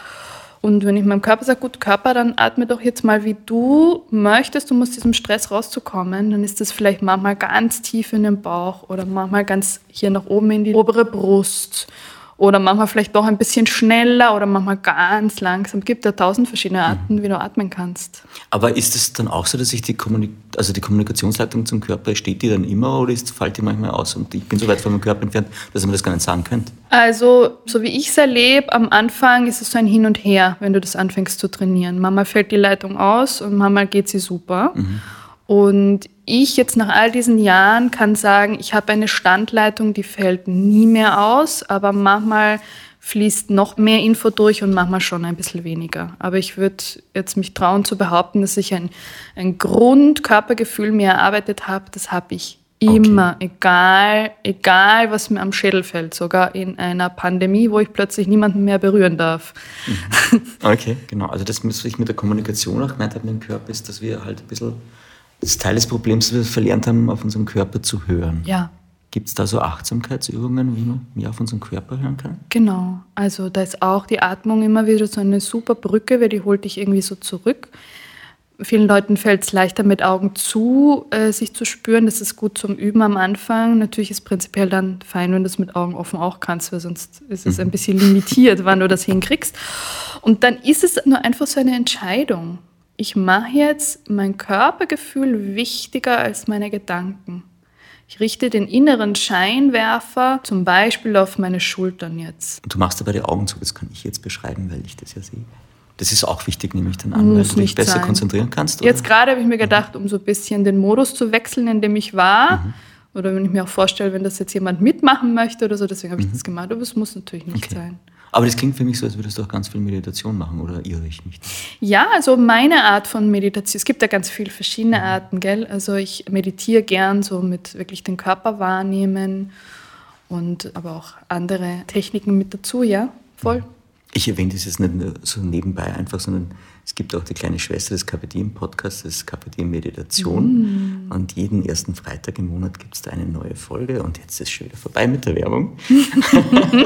Und wenn ich meinem Körper sage, gut, Körper, dann atme doch jetzt mal, wie du möchtest, um aus diesem Stress rauszukommen, dann ist das vielleicht manchmal ganz tief in den Bauch oder manchmal ganz hier nach oben in die obere Brust oder manchmal vielleicht doch ein bisschen schneller oder manchmal ganz langsam. Es gibt ja tausend verschiedene Arten, wie du atmen kannst. Aber ist es dann auch so, dass ich die, Kommunik also die Kommunikationsleitung zum Körper, steht die dann immer oder ist, fällt die manchmal aus? Und ich bin so weit von meinem Körper entfernt, dass ich mir das gar nicht sagen könnte. Also, so wie ich es erlebe, am Anfang ist es so ein Hin und Her, wenn du das anfängst zu trainieren. Manchmal fällt die Leitung aus und manchmal geht sie super. Und ich jetzt nach all diesen Jahren kann sagen, ich habe eine Standleitung, die fällt nie mehr aus, aber manchmal fließt noch mehr Info durch und manchmal schon ein bisschen weniger. Aber ich würde jetzt mich trauen zu behaupten, dass ich ein, ein Grundkörpergefühl mir erarbeitet habe. Das habe ich immer, egal, egal was mir am Schädel fällt, sogar in einer Pandemie, wo ich plötzlich niemanden mehr berühren darf. Okay, genau. Also das, was ich mit der Kommunikation auch gemeint habe mit dem Körper, ist, dass wir halt ein bisschen, das ist Teil des Problems, dass wir verlernt haben, auf unseren Körper zu hören. Ja, Gibt es da so Achtsamkeitsübungen, wie man mehr auf unseren Körper hören kann? genau. Also da ist auch die Atmung immer wieder so eine super Brücke, weil die holt dich irgendwie so zurück. Vielen Leuten fällt es leichter mit Augen zu, äh, sich zu spüren. Das ist gut zum Üben am Anfang. Natürlich ist prinzipiell dann fein, wenn du es mit Augen offen auch kannst, weil sonst ist es ein mhm. bisschen limitiert, wann du das hinkriegst. Und dann ist es nur einfach so eine Entscheidung. Ich mache jetzt mein Körpergefühl wichtiger als meine Gedanken. Ich richte den inneren Scheinwerfer zum Beispiel auf meine Schultern jetzt. Du machst aber die Augen zu, das kann ich jetzt beschreiben, weil ich das ja sehe. Das ist auch wichtig, nehme ich dann an, Muss weil du dich besser sein. konzentrieren kannst. Oder? Jetzt gerade habe ich mir gedacht, um so ein bisschen den Modus zu wechseln, in dem ich war. Mhm. Oder wenn ich mir auch vorstelle, wenn das jetzt jemand mitmachen möchte oder so, deswegen habe ich mhm. das gemacht. Aber es muss natürlich nicht okay. sein. Aber das klingt für mich so, als würdest du auch ganz viel Meditation machen, oder irre ich mich? Ja, also meine Art von Meditation, es gibt ja ganz viele verschiedene mhm. Arten, gell? Also ich meditiere gern so mit wirklich den Körper wahrnehmen und aber auch andere Techniken mit dazu, ja, voll. Ich erwähne das jetzt nicht so nebenbei einfach, sondern es gibt auch die kleine Schwester des KPD-Podcasts, das KPD Meditation. Mm. Und jeden ersten Freitag im Monat gibt es da eine neue Folge. Und jetzt ist es schon wieder vorbei mit der Werbung.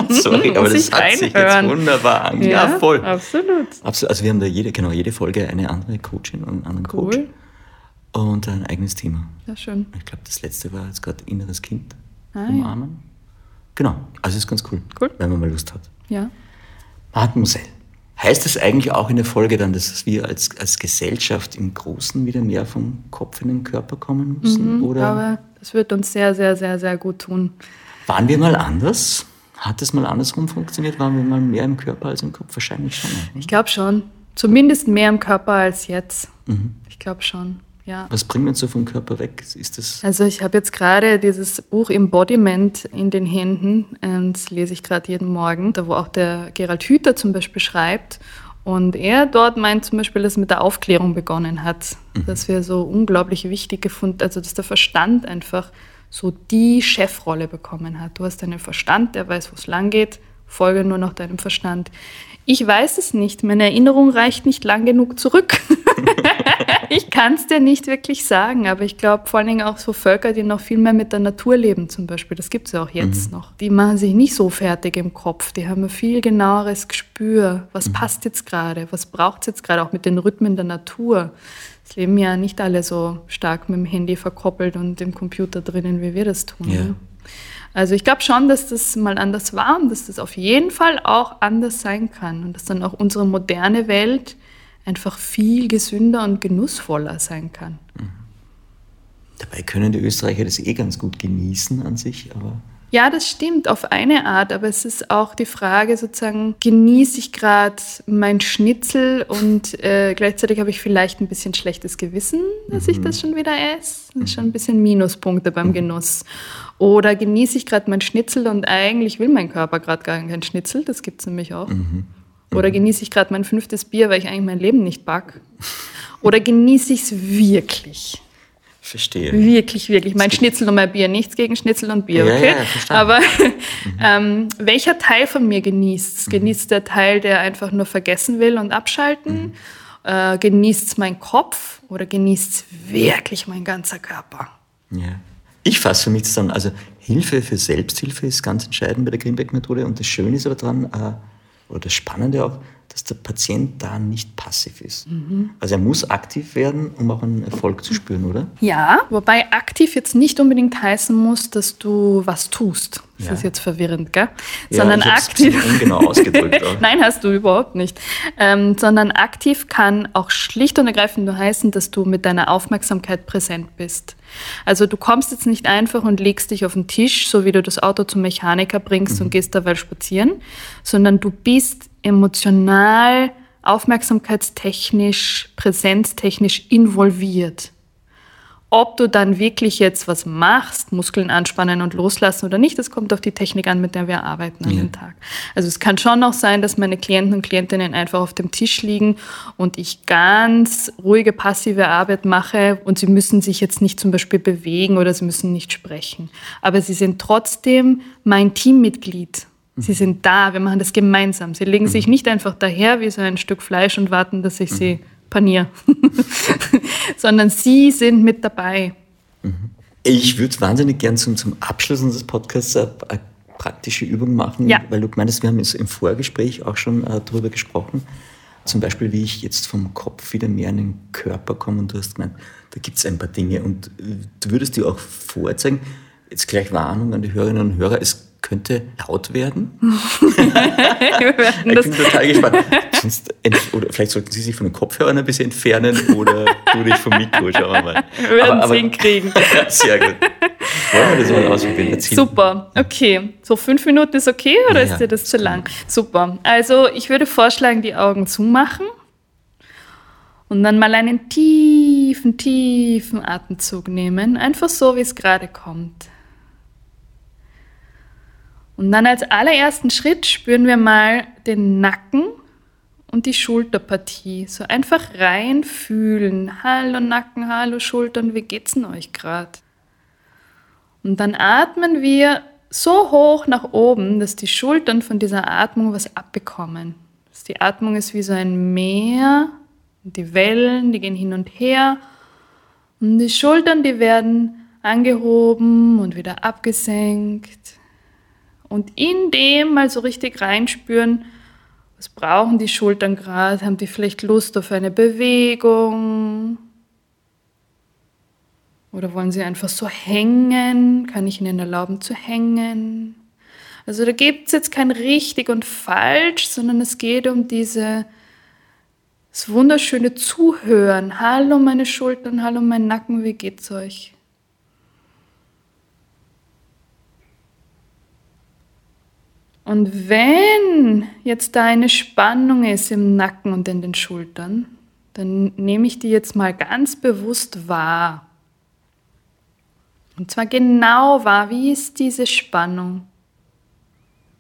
Sorry, aber das hat reinhören. sich jetzt wunderbar an. Ja, ja, voll. Absolut. absolut. Also wir haben da jede, genau, jede Folge eine andere Coachin und einen anderen cool. Coach. Und ein eigenes Thema. Ja, schön. Ich glaube, das letzte war jetzt gerade inneres Kind ah, umarmen. Ja. Genau, also ist ganz cool, cool, wenn man mal Lust hat. Ja. Mademoiselle. Heißt das eigentlich auch in der Folge dann, dass wir als, als Gesellschaft im Großen wieder mehr vom Kopf in den Körper kommen müssen? Mhm, oder? Ich glaube, das wird uns sehr, sehr, sehr, sehr gut tun. Waren wir mal anders? Hat es mal andersrum funktioniert? Waren wir mal mehr im Körper als im Kopf? Wahrscheinlich schon. Oder? Ich glaube schon. Zumindest mehr im Körper als jetzt. Mhm. Ich glaube schon. Ja. Was bringt uns so vom Körper weg? Ist das also ich habe jetzt gerade dieses Buch Embodiment in den Händen, das lese ich gerade jeden Morgen, da wo auch der Gerald Hüther zum Beispiel schreibt. Und er dort meint zum Beispiel, dass es mit der Aufklärung begonnen hat, mhm. dass wir so unglaublich wichtig gefunden, also dass der Verstand einfach so die Chefrolle bekommen hat. Du hast deinen Verstand, der weiß, wo es lang geht, folge nur noch deinem Verstand. Ich weiß es nicht. Meine Erinnerung reicht nicht lang genug zurück. ich kann es dir nicht wirklich sagen, aber ich glaube vor allen Dingen auch so Völker, die noch viel mehr mit der Natur leben zum Beispiel, das gibt es ja auch jetzt mhm. noch, die machen sich nicht so fertig im Kopf, die haben ein viel genaueres Gespür, was mhm. passt jetzt gerade, was braucht es jetzt gerade, auch mit den Rhythmen der Natur. Es leben ja nicht alle so stark mit dem Handy verkoppelt und im Computer drinnen, wie wir das tun. Ja. Ne? Also ich glaube schon, dass das mal anders war und dass das auf jeden Fall auch anders sein kann und dass dann auch unsere moderne Welt einfach viel gesünder und genussvoller sein kann. Mhm. Dabei können die Österreicher das eh ganz gut genießen an sich, aber ja, das stimmt auf eine Art, aber es ist auch die Frage sozusagen, genieße ich gerade mein Schnitzel und äh, gleichzeitig habe ich vielleicht ein bisschen schlechtes Gewissen, dass mhm. ich das schon wieder esse. Das ist schon ein bisschen Minuspunkte beim mhm. Genuss. Oder genieße ich gerade mein Schnitzel und eigentlich will mein Körper gerade gar kein Schnitzel, das gibt es nämlich auch. Mhm. Oder genieße ich gerade mein fünftes Bier, weil ich eigentlich mein Leben nicht back? Oder genieße ich es wirklich? Verstehe. Wirklich, wirklich. Mein Schnitzel und mein Bier. Nichts gegen Schnitzel und Bier, okay? Ja, ja, Aber mhm. ähm, welcher Teil von mir genießt es? Mhm. Genießt der Teil, der einfach nur vergessen will und abschalten? Mhm. Äh, genießt es mein Kopf oder genießt es wirklich mein ganzer Körper? Ja. Ich fasse für mich zusammen, also Hilfe für Selbsthilfe ist ganz entscheidend bei der Greenback-Methode und das Schöne ist aber dran, äh, oder das Spannende auch, dass der Patient da nicht passiv ist. Mhm. Also er muss aktiv werden, um auch einen Erfolg zu spüren, oder? Ja, wobei aktiv jetzt nicht unbedingt heißen muss, dass du was tust. Das ja. ist jetzt verwirrend, gell? Ja, sondern ich aktiv. Ungenau ausgedrückt. Nein, hast du überhaupt nicht. Ähm, sondern aktiv kann auch schlicht und ergreifend nur heißen, dass du mit deiner Aufmerksamkeit präsent bist. Also du kommst jetzt nicht einfach und legst dich auf den Tisch, so wie du das Auto zum Mechaniker bringst mhm. und gehst dabei spazieren, sondern du bist emotional, aufmerksamkeitstechnisch, präsenztechnisch involviert. Ob du dann wirklich jetzt was machst, Muskeln anspannen und loslassen oder nicht, das kommt auf die Technik an, mit der wir arbeiten an ja. dem Tag. Also es kann schon auch sein, dass meine Klienten und Klientinnen einfach auf dem Tisch liegen und ich ganz ruhige, passive Arbeit mache und sie müssen sich jetzt nicht zum Beispiel bewegen oder sie müssen nicht sprechen. Aber sie sind trotzdem mein Teammitglied Sie sind da, wir machen das gemeinsam. Sie legen sich mhm. nicht einfach daher wie so ein Stück Fleisch und warten, dass ich sie mhm. paniere, sondern Sie sind mit dabei. Mhm. Ich würde wahnsinnig gern zum, zum Abschluss unseres Podcasts eine, eine praktische Übung machen, ja. weil du meinst, wir haben im Vorgespräch auch schon äh, darüber gesprochen. Zum Beispiel, wie ich jetzt vom Kopf wieder mehr in den Körper komme und du hast gemeint, da gibt es ein paar Dinge und äh, du würdest dir auch vorzeigen, jetzt gleich Warnung an die Hörerinnen und Hörer, es könnte laut werden. ich bin total gespannt. Sonst, oder vielleicht sollten Sie sich von den Kopfhörern ein bisschen entfernen oder du dich vom Mikro. Schauen wir mal. Wir werden es hinkriegen. Sehr gut. Wollen wir das mal ausprobieren? Super, okay. So fünf Minuten ist okay oder ja, ist dir das zu lang? Super. Also ich würde vorschlagen, die Augen zumachen und dann mal einen tiefen, tiefen Atemzug nehmen. Einfach so, wie es gerade kommt. Und dann als allerersten Schritt spüren wir mal den Nacken und die Schulterpartie. So einfach reinfühlen. Hallo Nacken, hallo Schultern, wie geht's denn euch gerade? Und dann atmen wir so hoch nach oben, dass die Schultern von dieser Atmung was abbekommen. Die Atmung ist wie so ein Meer, die Wellen, die gehen hin und her. Und die Schultern, die werden angehoben und wieder abgesenkt. Und in dem mal so richtig reinspüren, was brauchen die Schultern gerade? Haben die vielleicht Lust auf eine Bewegung? Oder wollen sie einfach so hängen? Kann ich ihnen erlauben zu hängen? Also da gibt es jetzt kein richtig und falsch, sondern es geht um diese, das wunderschöne Zuhören. Hallo meine Schultern, hallo mein Nacken, wie geht's euch? Und wenn jetzt da eine Spannung ist im Nacken und in den Schultern, dann nehme ich die jetzt mal ganz bewusst wahr. Und zwar genau wahr, wie ist diese Spannung?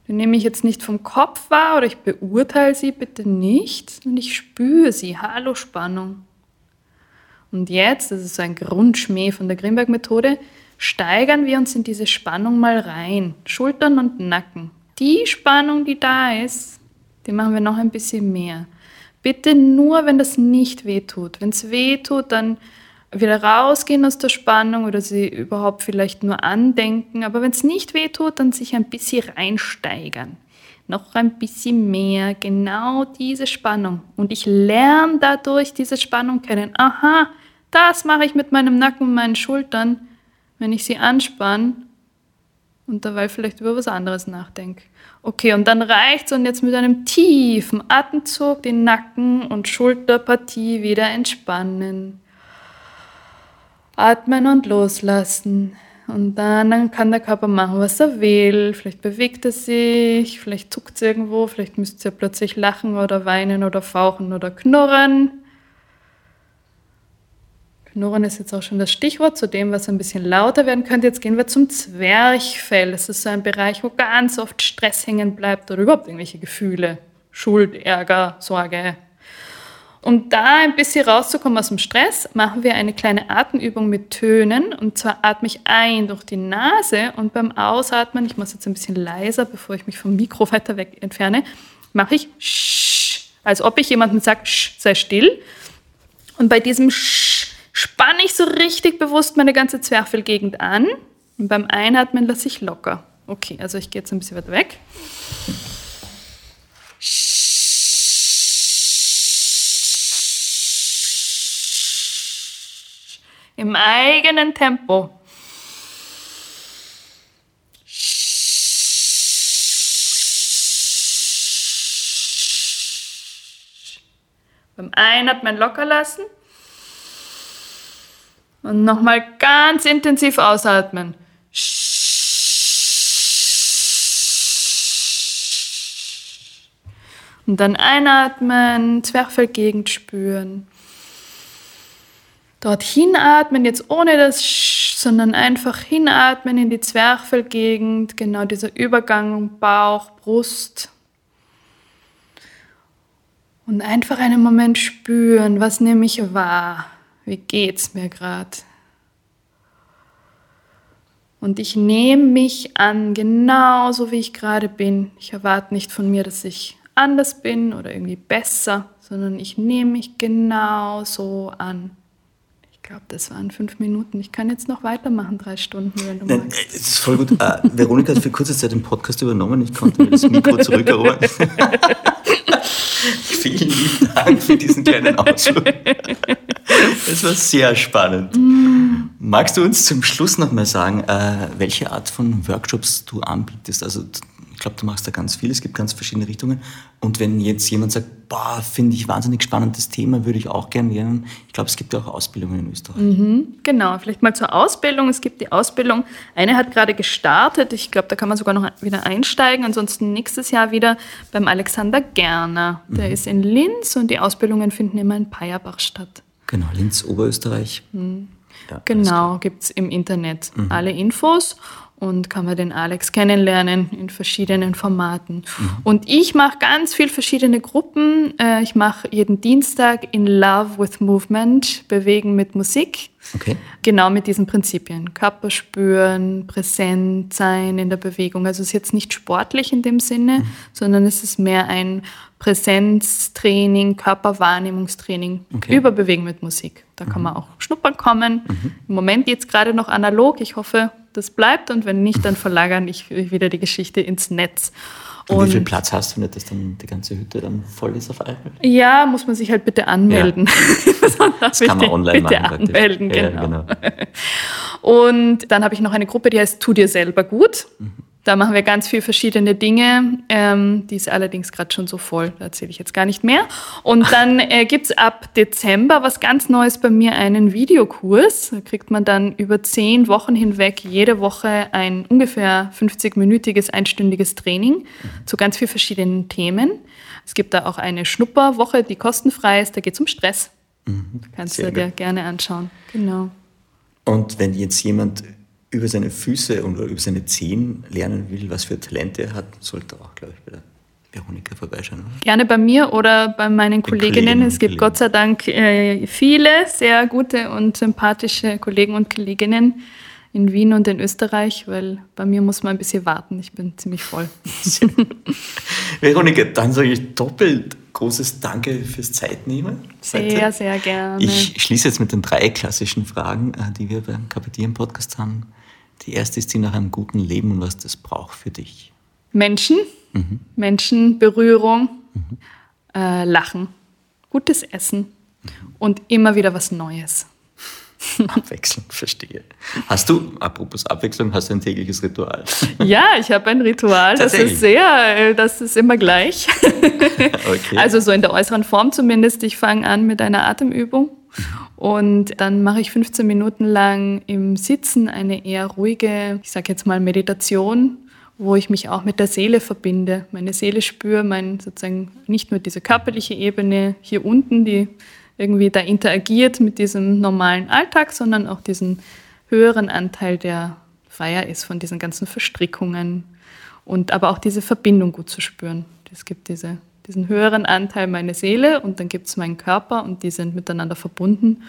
Die nehme ich jetzt nicht vom Kopf wahr oder ich beurteile sie bitte nicht, sondern ich spüre sie. Hallo Spannung. Und jetzt, das ist so ein Grundschmäh von der Grimberg-Methode, steigern wir uns in diese Spannung mal rein. Schultern und Nacken die Spannung, die da ist, die machen wir noch ein bisschen mehr. Bitte nur, wenn das nicht wehtut. Wenn es wehtut, dann wieder rausgehen aus der Spannung oder sie überhaupt vielleicht nur andenken. Aber wenn es nicht wehtut, dann sich ein bisschen reinsteigern. Noch ein bisschen mehr, genau diese Spannung. Und ich lerne dadurch diese Spannung kennen. Aha, das mache ich mit meinem Nacken und meinen Schultern, wenn ich sie anspanne und dabei vielleicht über was anderes nachdenke. Okay, und dann reicht's und jetzt mit einem tiefen Atemzug den Nacken und Schulterpartie wieder entspannen. Atmen und loslassen. Und dann, dann kann der Körper machen, was er will. Vielleicht bewegt er sich, vielleicht zuckt es irgendwo, vielleicht müsst ihr plötzlich lachen oder weinen oder fauchen oder knurren. Knurren ist jetzt auch schon das Stichwort zu dem, was ein bisschen lauter werden könnte. Jetzt gehen wir zum Zwerchfell. Das ist so ein Bereich, wo ganz oft Stress hängen bleibt oder überhaupt irgendwelche Gefühle. Schuld, Ärger, Sorge. Um da ein bisschen rauszukommen aus dem Stress, machen wir eine kleine Atemübung mit Tönen. Und zwar atme ich ein durch die Nase und beim Ausatmen, ich mache es jetzt ein bisschen leiser, bevor ich mich vom Mikro weiter weg entferne, mache ich Sch, als ob ich jemandem sage, Sch, sei still. Und bei diesem Sch spanne ich so richtig bewusst meine ganze Zwerchfellgegend an. Und beim Einatmen lasse ich locker. Okay, also ich gehe jetzt ein bisschen weiter weg. Im eigenen Tempo. Beim Einatmen locker lassen. Und nochmal ganz intensiv ausatmen. Und dann einatmen, Zwerchfellgegend spüren. Dort hinatmen, jetzt ohne das Sch, sondern einfach hinatmen in die Zwerchfellgegend, genau dieser Übergang Bauch, Brust. Und einfach einen Moment spüren, was nehme ich wahr. Wie geht's mir gerade? Und ich nehme mich an, genauso wie ich gerade bin. Ich erwarte nicht von mir, dass ich anders bin oder irgendwie besser, sondern ich nehme mich genauso an. Ich glaube, das waren fünf Minuten. Ich kann jetzt noch weitermachen, drei Stunden, wenn du magst. Das ist voll gut. Äh, Veronika hat für kurze Zeit den Podcast übernommen. Ich konnte mir das Mikro zurückerobern. Vielen lieben Dank für diesen kleinen Ausflug. Das war sehr spannend. Magst du uns zum Schluss nochmal sagen, äh, welche Art von Workshops du anbietest? Also ich glaube, du machst da ganz viel, es gibt ganz verschiedene Richtungen. Und wenn jetzt jemand sagt, boah, finde ich wahnsinnig spannendes Thema, würde ich auch gerne lernen. Ich glaube, es gibt ja auch Ausbildungen in Österreich. Mhm, genau, vielleicht mal zur Ausbildung. Es gibt die Ausbildung, eine hat gerade gestartet, ich glaube, da kann man sogar noch wieder einsteigen. Ansonsten nächstes Jahr wieder beim Alexander Gerner. Der mhm. ist in Linz und die Ausbildungen finden immer in Peierbach statt. Genau, Linz, Oberösterreich. Mhm. Ja, genau, gibt es im Internet mhm. alle Infos und kann man den Alex kennenlernen in verschiedenen Formaten. Mhm. Und ich mache ganz viel verschiedene Gruppen. Äh, ich mache jeden Dienstag in Love with Movement, Bewegen mit Musik. Okay. Genau mit diesen Prinzipien. Körper spüren, präsent sein in der Bewegung. Also es ist jetzt nicht sportlich in dem Sinne, mhm. sondern es ist mehr ein Präsenztraining, Körperwahrnehmungstraining okay. über Bewegen mit Musik. Da mhm. kann man auch schnuppern kommen. Mhm. Im Moment geht es gerade noch analog. Ich hoffe, das bleibt und wenn nicht, dann verlagern ich wieder die Geschichte ins Netz. Und, wie viel Platz hast du nicht, dass dann die ganze Hütte dann voll ist auf einmal? Ja, muss man sich halt bitte anmelden. Ja. das kann man online bitte machen. Anmelden, genau. Ja, genau. Und dann habe ich noch eine Gruppe, die heißt Tu dir selber gut. Mhm. Da machen wir ganz viele verschiedene Dinge. Ähm, die ist allerdings gerade schon so voll, da erzähle ich jetzt gar nicht mehr. Und dann äh, gibt es ab Dezember was ganz Neues bei mir, einen Videokurs. Da kriegt man dann über zehn Wochen hinweg jede Woche ein ungefähr 50-minütiges, einstündiges Training zu ganz vielen verschiedenen Themen. Es gibt da auch eine Schnupperwoche, die kostenfrei ist. Da geht es um Stress. Mhm. Kannst Sehr du dir gut. gerne anschauen. Genau. Und wenn jetzt jemand über seine Füße und über seine Zehen lernen will, was für Talente er hat, sollte auch, glaube ich, bei der Veronika vorbeischauen. Oder? Gerne bei mir oder bei meinen Kolleginnen. Es gibt Gott sei Dank äh, viele sehr gute und sympathische Kollegen und Kolleginnen in Wien und in Österreich, weil bei mir muss man ein bisschen warten. Ich bin ziemlich voll. Veronika, dann sage ich doppelt großes Danke fürs Zeitnehmen. Sehr, sehr gerne. Ich schließe jetzt mit den drei klassischen Fragen, äh, die wir beim Kapitieren Podcast haben. Die erste ist die nach einem guten Leben und was das braucht für dich. Menschen, mhm. Menschen, Berührung, mhm. äh, Lachen, gutes Essen mhm. und immer wieder was Neues. Abwechslung, verstehe. Hast du, apropos Abwechslung, hast du ein tägliches Ritual? Ja, ich habe ein Ritual. Das ist sehr, äh, das ist immer gleich. Okay. Also so in der äußeren Form zumindest. Ich fange an mit einer Atemübung und dann mache ich 15 Minuten lang im Sitzen eine eher ruhige, ich sage jetzt mal Meditation, wo ich mich auch mit der Seele verbinde, meine Seele spüre, mein sozusagen nicht nur diese körperliche Ebene hier unten, die irgendwie da interagiert mit diesem normalen Alltag, sondern auch diesen höheren Anteil, der freier ist von diesen ganzen Verstrickungen und aber auch diese Verbindung gut zu spüren. Es gibt diese diesen höheren Anteil meine Seele und dann gibt es meinen Körper und die sind miteinander verbunden.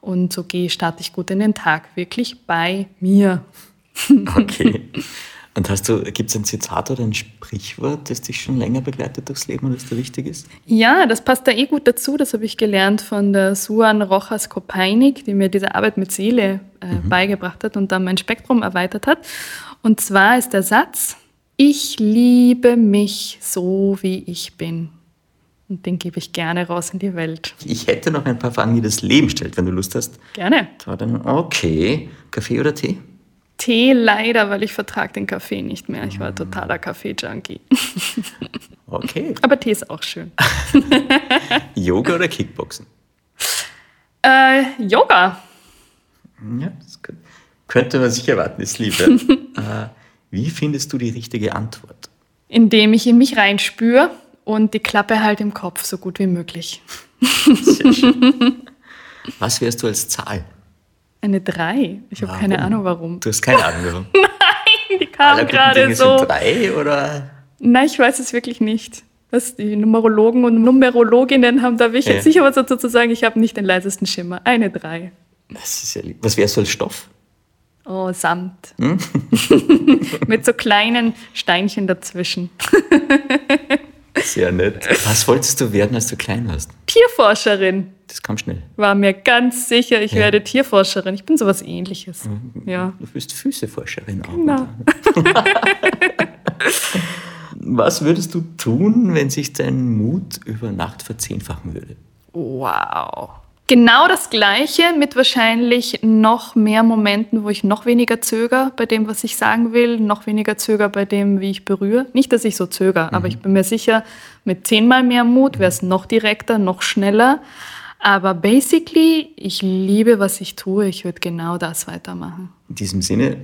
Und so gehe, starte ich gut in den Tag, wirklich bei mir. Okay. Und hast du, gibt es ein Zitat oder ein Sprichwort, das dich schon länger begleitet durchs Leben und das dir wichtig ist? Ja, das passt da eh gut dazu. Das habe ich gelernt von der Suan Rojas Kopeinik, die mir diese Arbeit mit Seele äh, mhm. beigebracht hat und dann mein Spektrum erweitert hat. Und zwar ist der Satz, ich liebe mich so, wie ich bin. Und den gebe ich gerne raus in die Welt. Ich hätte noch ein paar Fragen, die das Leben stellt, wenn du Lust hast. Gerne. Okay. Kaffee oder Tee? Tee leider, weil ich vertrage den Kaffee nicht mehr. Ich war totaler Kaffee-Junkie. Okay. Aber Tee ist auch schön. Yoga oder Kickboxen? Äh, Yoga. Ja, das könnte man sich erwarten, ist Liebe. äh, wie findest du die richtige Antwort? Indem ich in mich reinspüre und die Klappe halt im Kopf so gut wie möglich. Sehr schön. Was wärst du als Zahl? Eine 3. Ich habe keine Ahnung warum. Du hast keine Ahnung warum? Nein, die kam gerade so. Sind drei oder? Nein, ich weiß es wirklich nicht. Das, die Numerologen und Numerologinnen haben da wichtig. Ja. Sicher was dazu zu sagen, ich habe nicht den leisesten Schimmer. Eine 3. Das ist ja lieb. Was wärst du als Stoff? Oh, Samt. Hm? Mit so kleinen Steinchen dazwischen. Sehr nett. Was wolltest du werden, als du klein warst? Tierforscherin. Das kam schnell. War mir ganz sicher, ich ja. werde Tierforscherin. Ich bin sowas ähnliches. Mhm. Ja. Du bist Füßeforscherin auch. Genau. Was würdest du tun, wenn sich dein Mut über Nacht verzehnfachen würde? Wow. Genau das Gleiche mit wahrscheinlich noch mehr Momenten, wo ich noch weniger zöger bei dem, was ich sagen will, noch weniger zöger bei dem, wie ich berühre. Nicht, dass ich so zöger, mhm. aber ich bin mir sicher, mit zehnmal mehr Mut wäre es noch direkter, noch schneller. Aber basically, ich liebe, was ich tue. Ich würde genau das weitermachen. In diesem Sinne,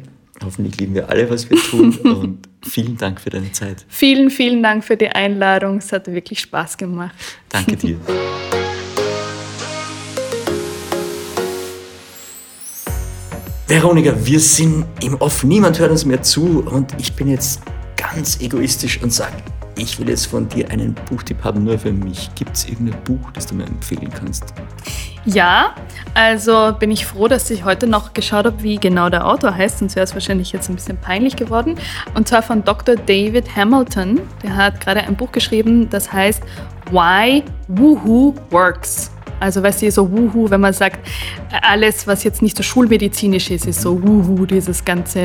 hoffentlich lieben wir alle, was wir tun. und vielen Dank für deine Zeit. Vielen, vielen Dank für die Einladung. Es hat wirklich Spaß gemacht. Danke dir. Veronika, wir sind im Off, niemand hört uns mehr zu und ich bin jetzt ganz egoistisch und sage, ich will jetzt von dir einen Buchtipp haben, nur für mich. Gibt es irgendein Buch, das du mir empfehlen kannst? Ja, also bin ich froh, dass ich heute noch geschaut habe, wie genau der Autor heißt, sonst wäre es wahrscheinlich jetzt ein bisschen peinlich geworden. Und zwar von Dr. David Hamilton. Der hat gerade ein Buch geschrieben, das heißt Why Woohoo Works. Also weißt du, so Wuhu, wenn man sagt, alles, was jetzt nicht so schulmedizinisch ist, ist so Wuhu, dieses ganze,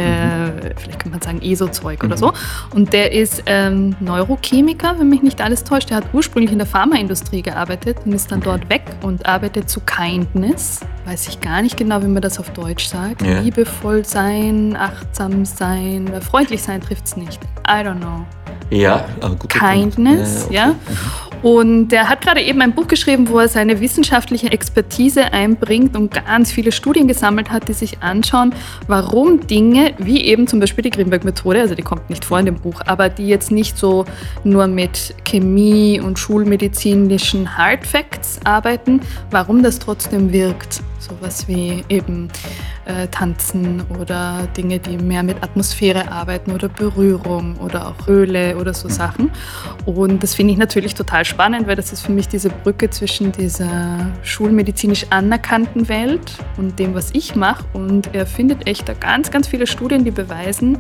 vielleicht könnte man sagen, ESO-Zeug oder so. Mhm. Und der ist ähm, Neurochemiker, wenn mich nicht alles täuscht. Der hat ursprünglich in der Pharmaindustrie gearbeitet und ist dann dort weg und arbeitet zu Kindness. Weiß ich gar nicht genau, wie man das auf Deutsch sagt. Ja. Liebevoll sein, achtsam sein, freundlich sein trifft es nicht. I don't know. Ja, aber gut. Kindness, ja. Okay. ja. Und er hat gerade eben ein Buch geschrieben, wo er seine wissenschaftliche Expertise einbringt und ganz viele Studien gesammelt hat, die sich anschauen, warum Dinge wie eben zum Beispiel die Grimberg-Methode, also die kommt nicht vor in dem Buch, aber die jetzt nicht so nur mit Chemie und schulmedizinischen Hard Facts arbeiten, warum das trotzdem wirkt. Sowas wie eben äh, Tanzen oder Dinge, die mehr mit Atmosphäre arbeiten oder Berührung oder auch Öle oder so Sachen. Und das finde ich natürlich total spannend, weil das ist für mich diese Brücke zwischen dieser schulmedizinisch anerkannten Welt und dem, was ich mache. Und er findet echt da ganz, ganz viele Studien, die beweisen,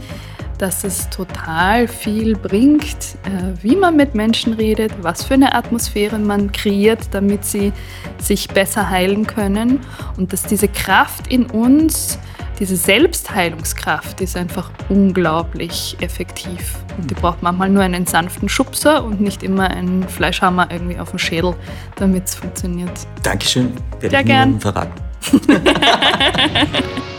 dass es total viel bringt, äh, wie man mit Menschen redet, was für eine Atmosphäre man kreiert, damit sie sich besser heilen können und dass diese Kraft in uns, diese Selbstheilungskraft ist einfach unglaublich effektiv. Und die braucht manchmal nur einen sanften Schubser und nicht immer einen Fleischhammer irgendwie auf dem Schädel, damit es funktioniert. Dankeschön. Werde ja, gern. verraten.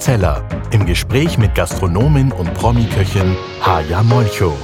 Zeller im Gespräch mit Gastronomin und Promi-Köchin Haja Molcho.